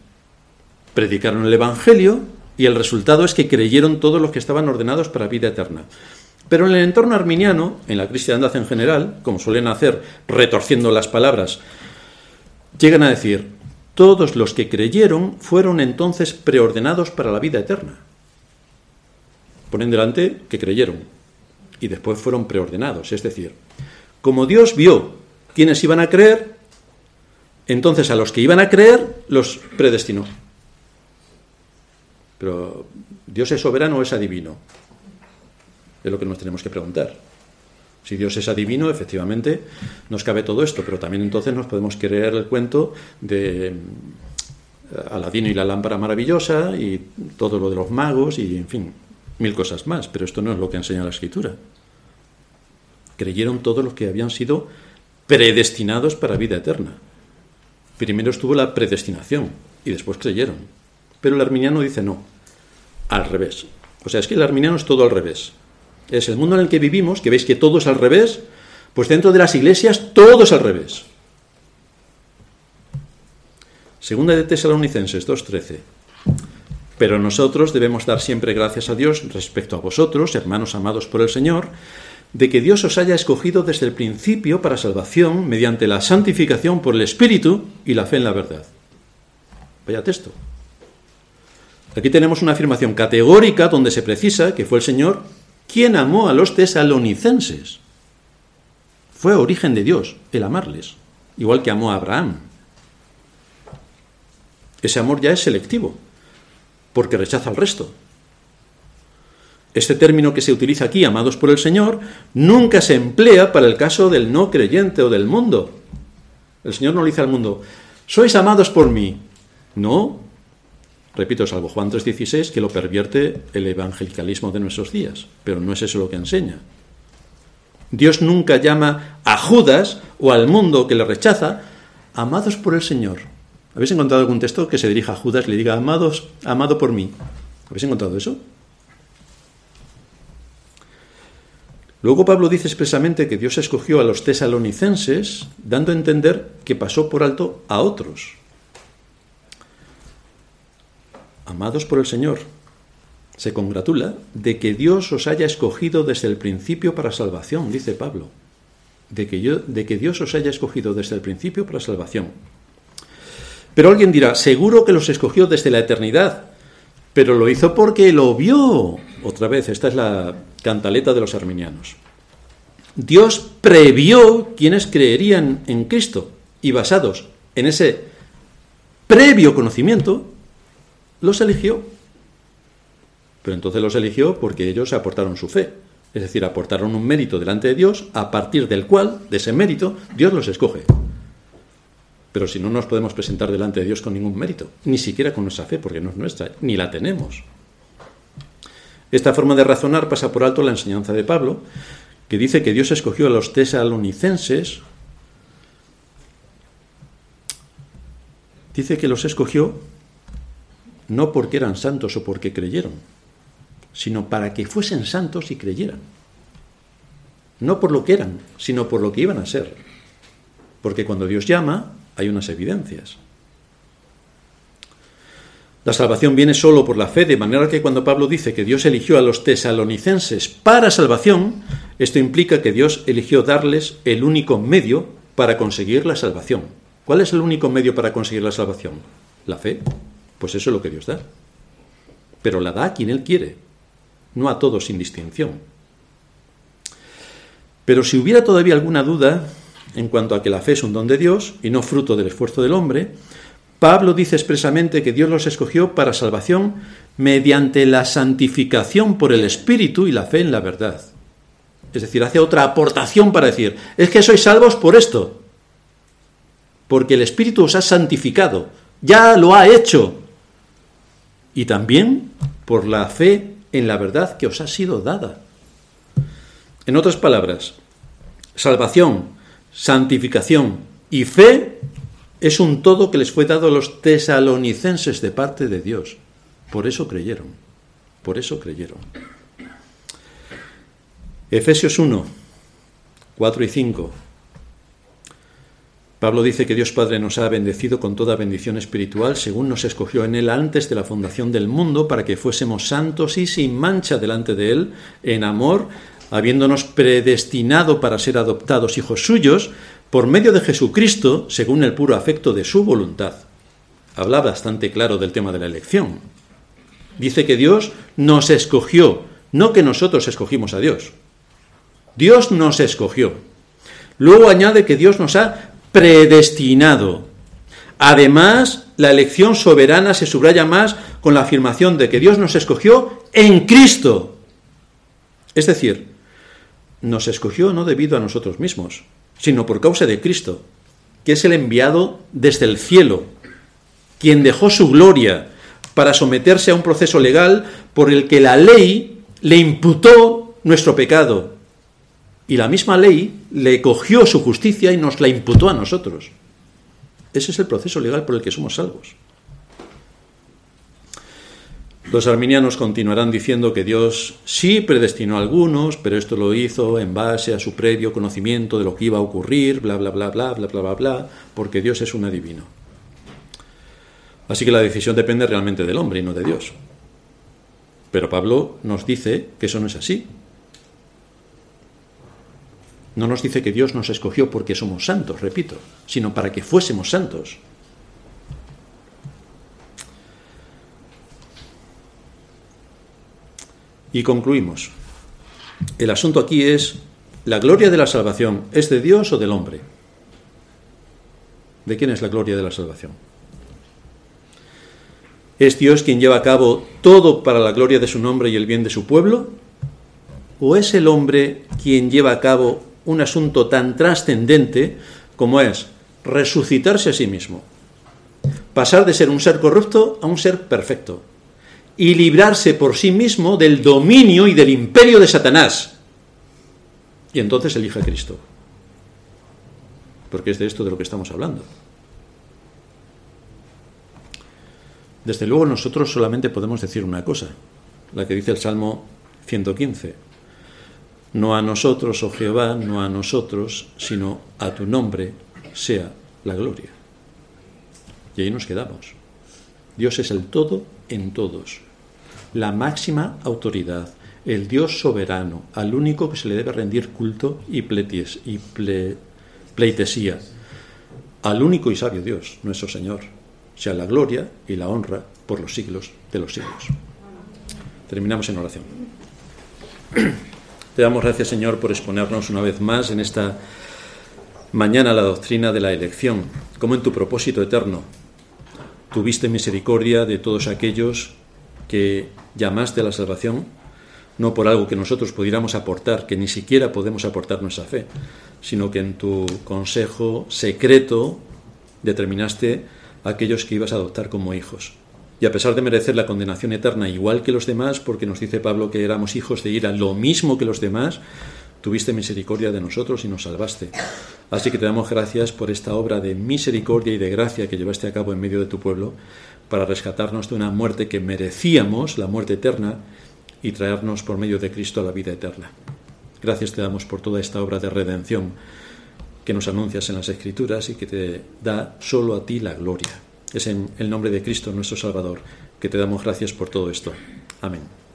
Predicaron el Evangelio y el resultado es que creyeron todos los que estaban ordenados para vida eterna. Pero en el entorno arminiano, en la cristiandad en general, como suelen hacer retorciendo las palabras, llegan a decir, todos los que creyeron fueron entonces preordenados para la vida eterna. Ponen delante que creyeron y después fueron preordenados. Es decir, como Dios vio quienes iban a creer, entonces a los que iban a creer los predestinó. Pero Dios es soberano o es adivino. Es lo que nos tenemos que preguntar. Si Dios es adivino, efectivamente, nos cabe todo esto, pero también entonces nos podemos creer el cuento de mm, Aladino y la lámpara maravillosa y todo lo de los magos y, en fin, mil cosas más, pero esto no es lo que enseña la Escritura. Creyeron todos los que habían sido predestinados para vida eterna. Primero estuvo la predestinación y después creyeron. Pero el arminiano dice no, al revés. O sea, es que el arminiano es todo al revés. Es el mundo en el que vivimos, que veis que todo es al revés, pues dentro de las iglesias todo es al revés. Segunda de Tesalonicenses 2.13. Pero nosotros debemos dar siempre gracias a Dios respecto a vosotros, hermanos amados por el Señor, de que Dios os haya escogido desde el principio para salvación mediante la santificación por el Espíritu y la fe en la verdad. Vaya texto. Aquí tenemos una afirmación categórica donde se precisa que fue el Señor quien amó a los tesalonicenses. Fue origen de Dios el amarles, igual que amó a Abraham. Ese amor ya es selectivo, porque rechaza al resto. Este término que se utiliza aquí, amados por el Señor, nunca se emplea para el caso del no creyente o del mundo. El Señor no le dice al mundo, sois amados por mí. No, repito, salvo Juan 3:16, que lo pervierte el evangelicalismo de nuestros días, pero no es eso lo que enseña. Dios nunca llama a Judas o al mundo que le rechaza, amados por el Señor. ¿Habéis encontrado algún texto que se dirija a Judas y le diga, amados, amado por mí? ¿Habéis encontrado eso? Luego Pablo dice expresamente que Dios escogió a los tesalonicenses, dando a entender que pasó por alto a otros. Amados por el Señor, se congratula de que Dios os haya escogido desde el principio para salvación, dice Pablo. De que, de que Dios os haya escogido desde el principio para salvación. Pero alguien dirá, seguro que los escogió desde la eternidad, pero lo hizo porque lo vio. Otra vez, esta es la cantaleta de los arminianos. Dios previó quienes creerían en Cristo y basados en ese previo conocimiento, los eligió. Pero entonces los eligió porque ellos aportaron su fe, es decir, aportaron un mérito delante de Dios a partir del cual, de ese mérito, Dios los escoge. Pero si no nos podemos presentar delante de Dios con ningún mérito, ni siquiera con nuestra fe, porque no es nuestra, ni la tenemos. Esta forma de razonar pasa por alto la enseñanza de Pablo, que dice que Dios escogió a los tesalonicenses, dice que los escogió no porque eran santos o porque creyeron, sino para que fuesen santos y creyeran. No por lo que eran, sino por lo que iban a ser. Porque cuando Dios llama, hay unas evidencias. La salvación viene solo por la fe, de manera que cuando Pablo dice que Dios eligió a los tesalonicenses para salvación, esto implica que Dios eligió darles el único medio para conseguir la salvación. ¿Cuál es el único medio para conseguir la salvación? La fe. Pues eso es lo que Dios da. Pero la da a quien Él quiere, no a todos sin distinción. Pero si hubiera todavía alguna duda en cuanto a que la fe es un don de Dios y no fruto del esfuerzo del hombre, Pablo dice expresamente que Dios los escogió para salvación mediante la santificación por el Espíritu y la fe en la verdad. Es decir, hace otra aportación para decir, es que sois salvos por esto, porque el Espíritu os ha santificado, ya lo ha hecho, y también por la fe en la verdad que os ha sido dada. En otras palabras, salvación, santificación y fe es un todo que les fue dado a los tesalonicenses de parte de Dios. Por eso creyeron. Por eso creyeron. Efesios 1, 4 y 5. Pablo dice que Dios Padre nos ha bendecido con toda bendición espiritual según nos escogió en Él antes de la fundación del mundo para que fuésemos santos y sin mancha delante de Él en amor, habiéndonos predestinado para ser adoptados hijos suyos por medio de Jesucristo, según el puro afecto de su voluntad. Habla bastante claro del tema de la elección. Dice que Dios nos escogió, no que nosotros escogimos a Dios. Dios nos escogió. Luego añade que Dios nos ha predestinado. Además, la elección soberana se subraya más con la afirmación de que Dios nos escogió en Cristo. Es decir, nos escogió no debido a nosotros mismos, sino por causa de Cristo, que es el enviado desde el cielo, quien dejó su gloria para someterse a un proceso legal por el que la ley le imputó nuestro pecado. Y la misma ley le cogió su justicia y nos la imputó a nosotros. Ese es el proceso legal por el que somos salvos. Los arminianos continuarán diciendo que Dios sí predestinó a algunos, pero esto lo hizo en base a su previo conocimiento de lo que iba a ocurrir, bla, bla, bla, bla, bla, bla, bla, bla, porque Dios es un adivino. Así que la decisión depende realmente del hombre y no de Dios. Pero Pablo nos dice que eso no es así. No nos dice que Dios nos escogió porque somos santos, repito, sino para que fuésemos santos. Y concluimos. El asunto aquí es, ¿la gloria de la salvación es de Dios o del hombre? ¿De quién es la gloria de la salvación? ¿Es Dios quien lleva a cabo todo para la gloria de su nombre y el bien de su pueblo? ¿O es el hombre quien lleva a cabo un asunto tan trascendente como es resucitarse a sí mismo? Pasar de ser un ser corrupto a un ser perfecto y librarse por sí mismo del dominio y del imperio de Satanás. Y entonces elige a Cristo. Porque es de esto de lo que estamos hablando. Desde luego nosotros solamente podemos decir una cosa, la que dice el Salmo 115. No a nosotros, oh Jehová, no a nosotros, sino a tu nombre sea la gloria. Y ahí nos quedamos. Dios es el todo en todos la máxima autoridad, el Dios soberano, al único que se le debe rendir culto y, pleitesía, al único y sabio Dios, nuestro Señor, sea la gloria y la honra por los siglos de los siglos. Terminamos en oración. Te damos gracias, Señor, por exponernos una vez más en esta mañana la doctrina de la elección, como en tu propósito eterno tuviste misericordia de todos aquellos que llamaste a la salvación no por algo que nosotros pudiéramos aportar, que ni siquiera podemos aportar nuestra fe, sino que en tu consejo secreto determinaste a aquellos que ibas a adoptar como hijos. Y a pesar de merecer la condenación eterna igual que los demás, porque nos dice Pablo que éramos hijos de ira lo mismo que los demás, tuviste misericordia de nosotros y nos salvaste. Así que te damos gracias por esta obra de misericordia y de gracia que llevaste a cabo en medio de tu pueblo para rescatarnos de una muerte que merecíamos, la muerte eterna, y traernos por medio de Cristo a la vida eterna. Gracias te damos por toda esta obra de redención que nos anuncias en las Escrituras y que te da solo a ti la gloria. Es en el nombre de Cristo nuestro Salvador que te damos gracias por todo esto. Amén.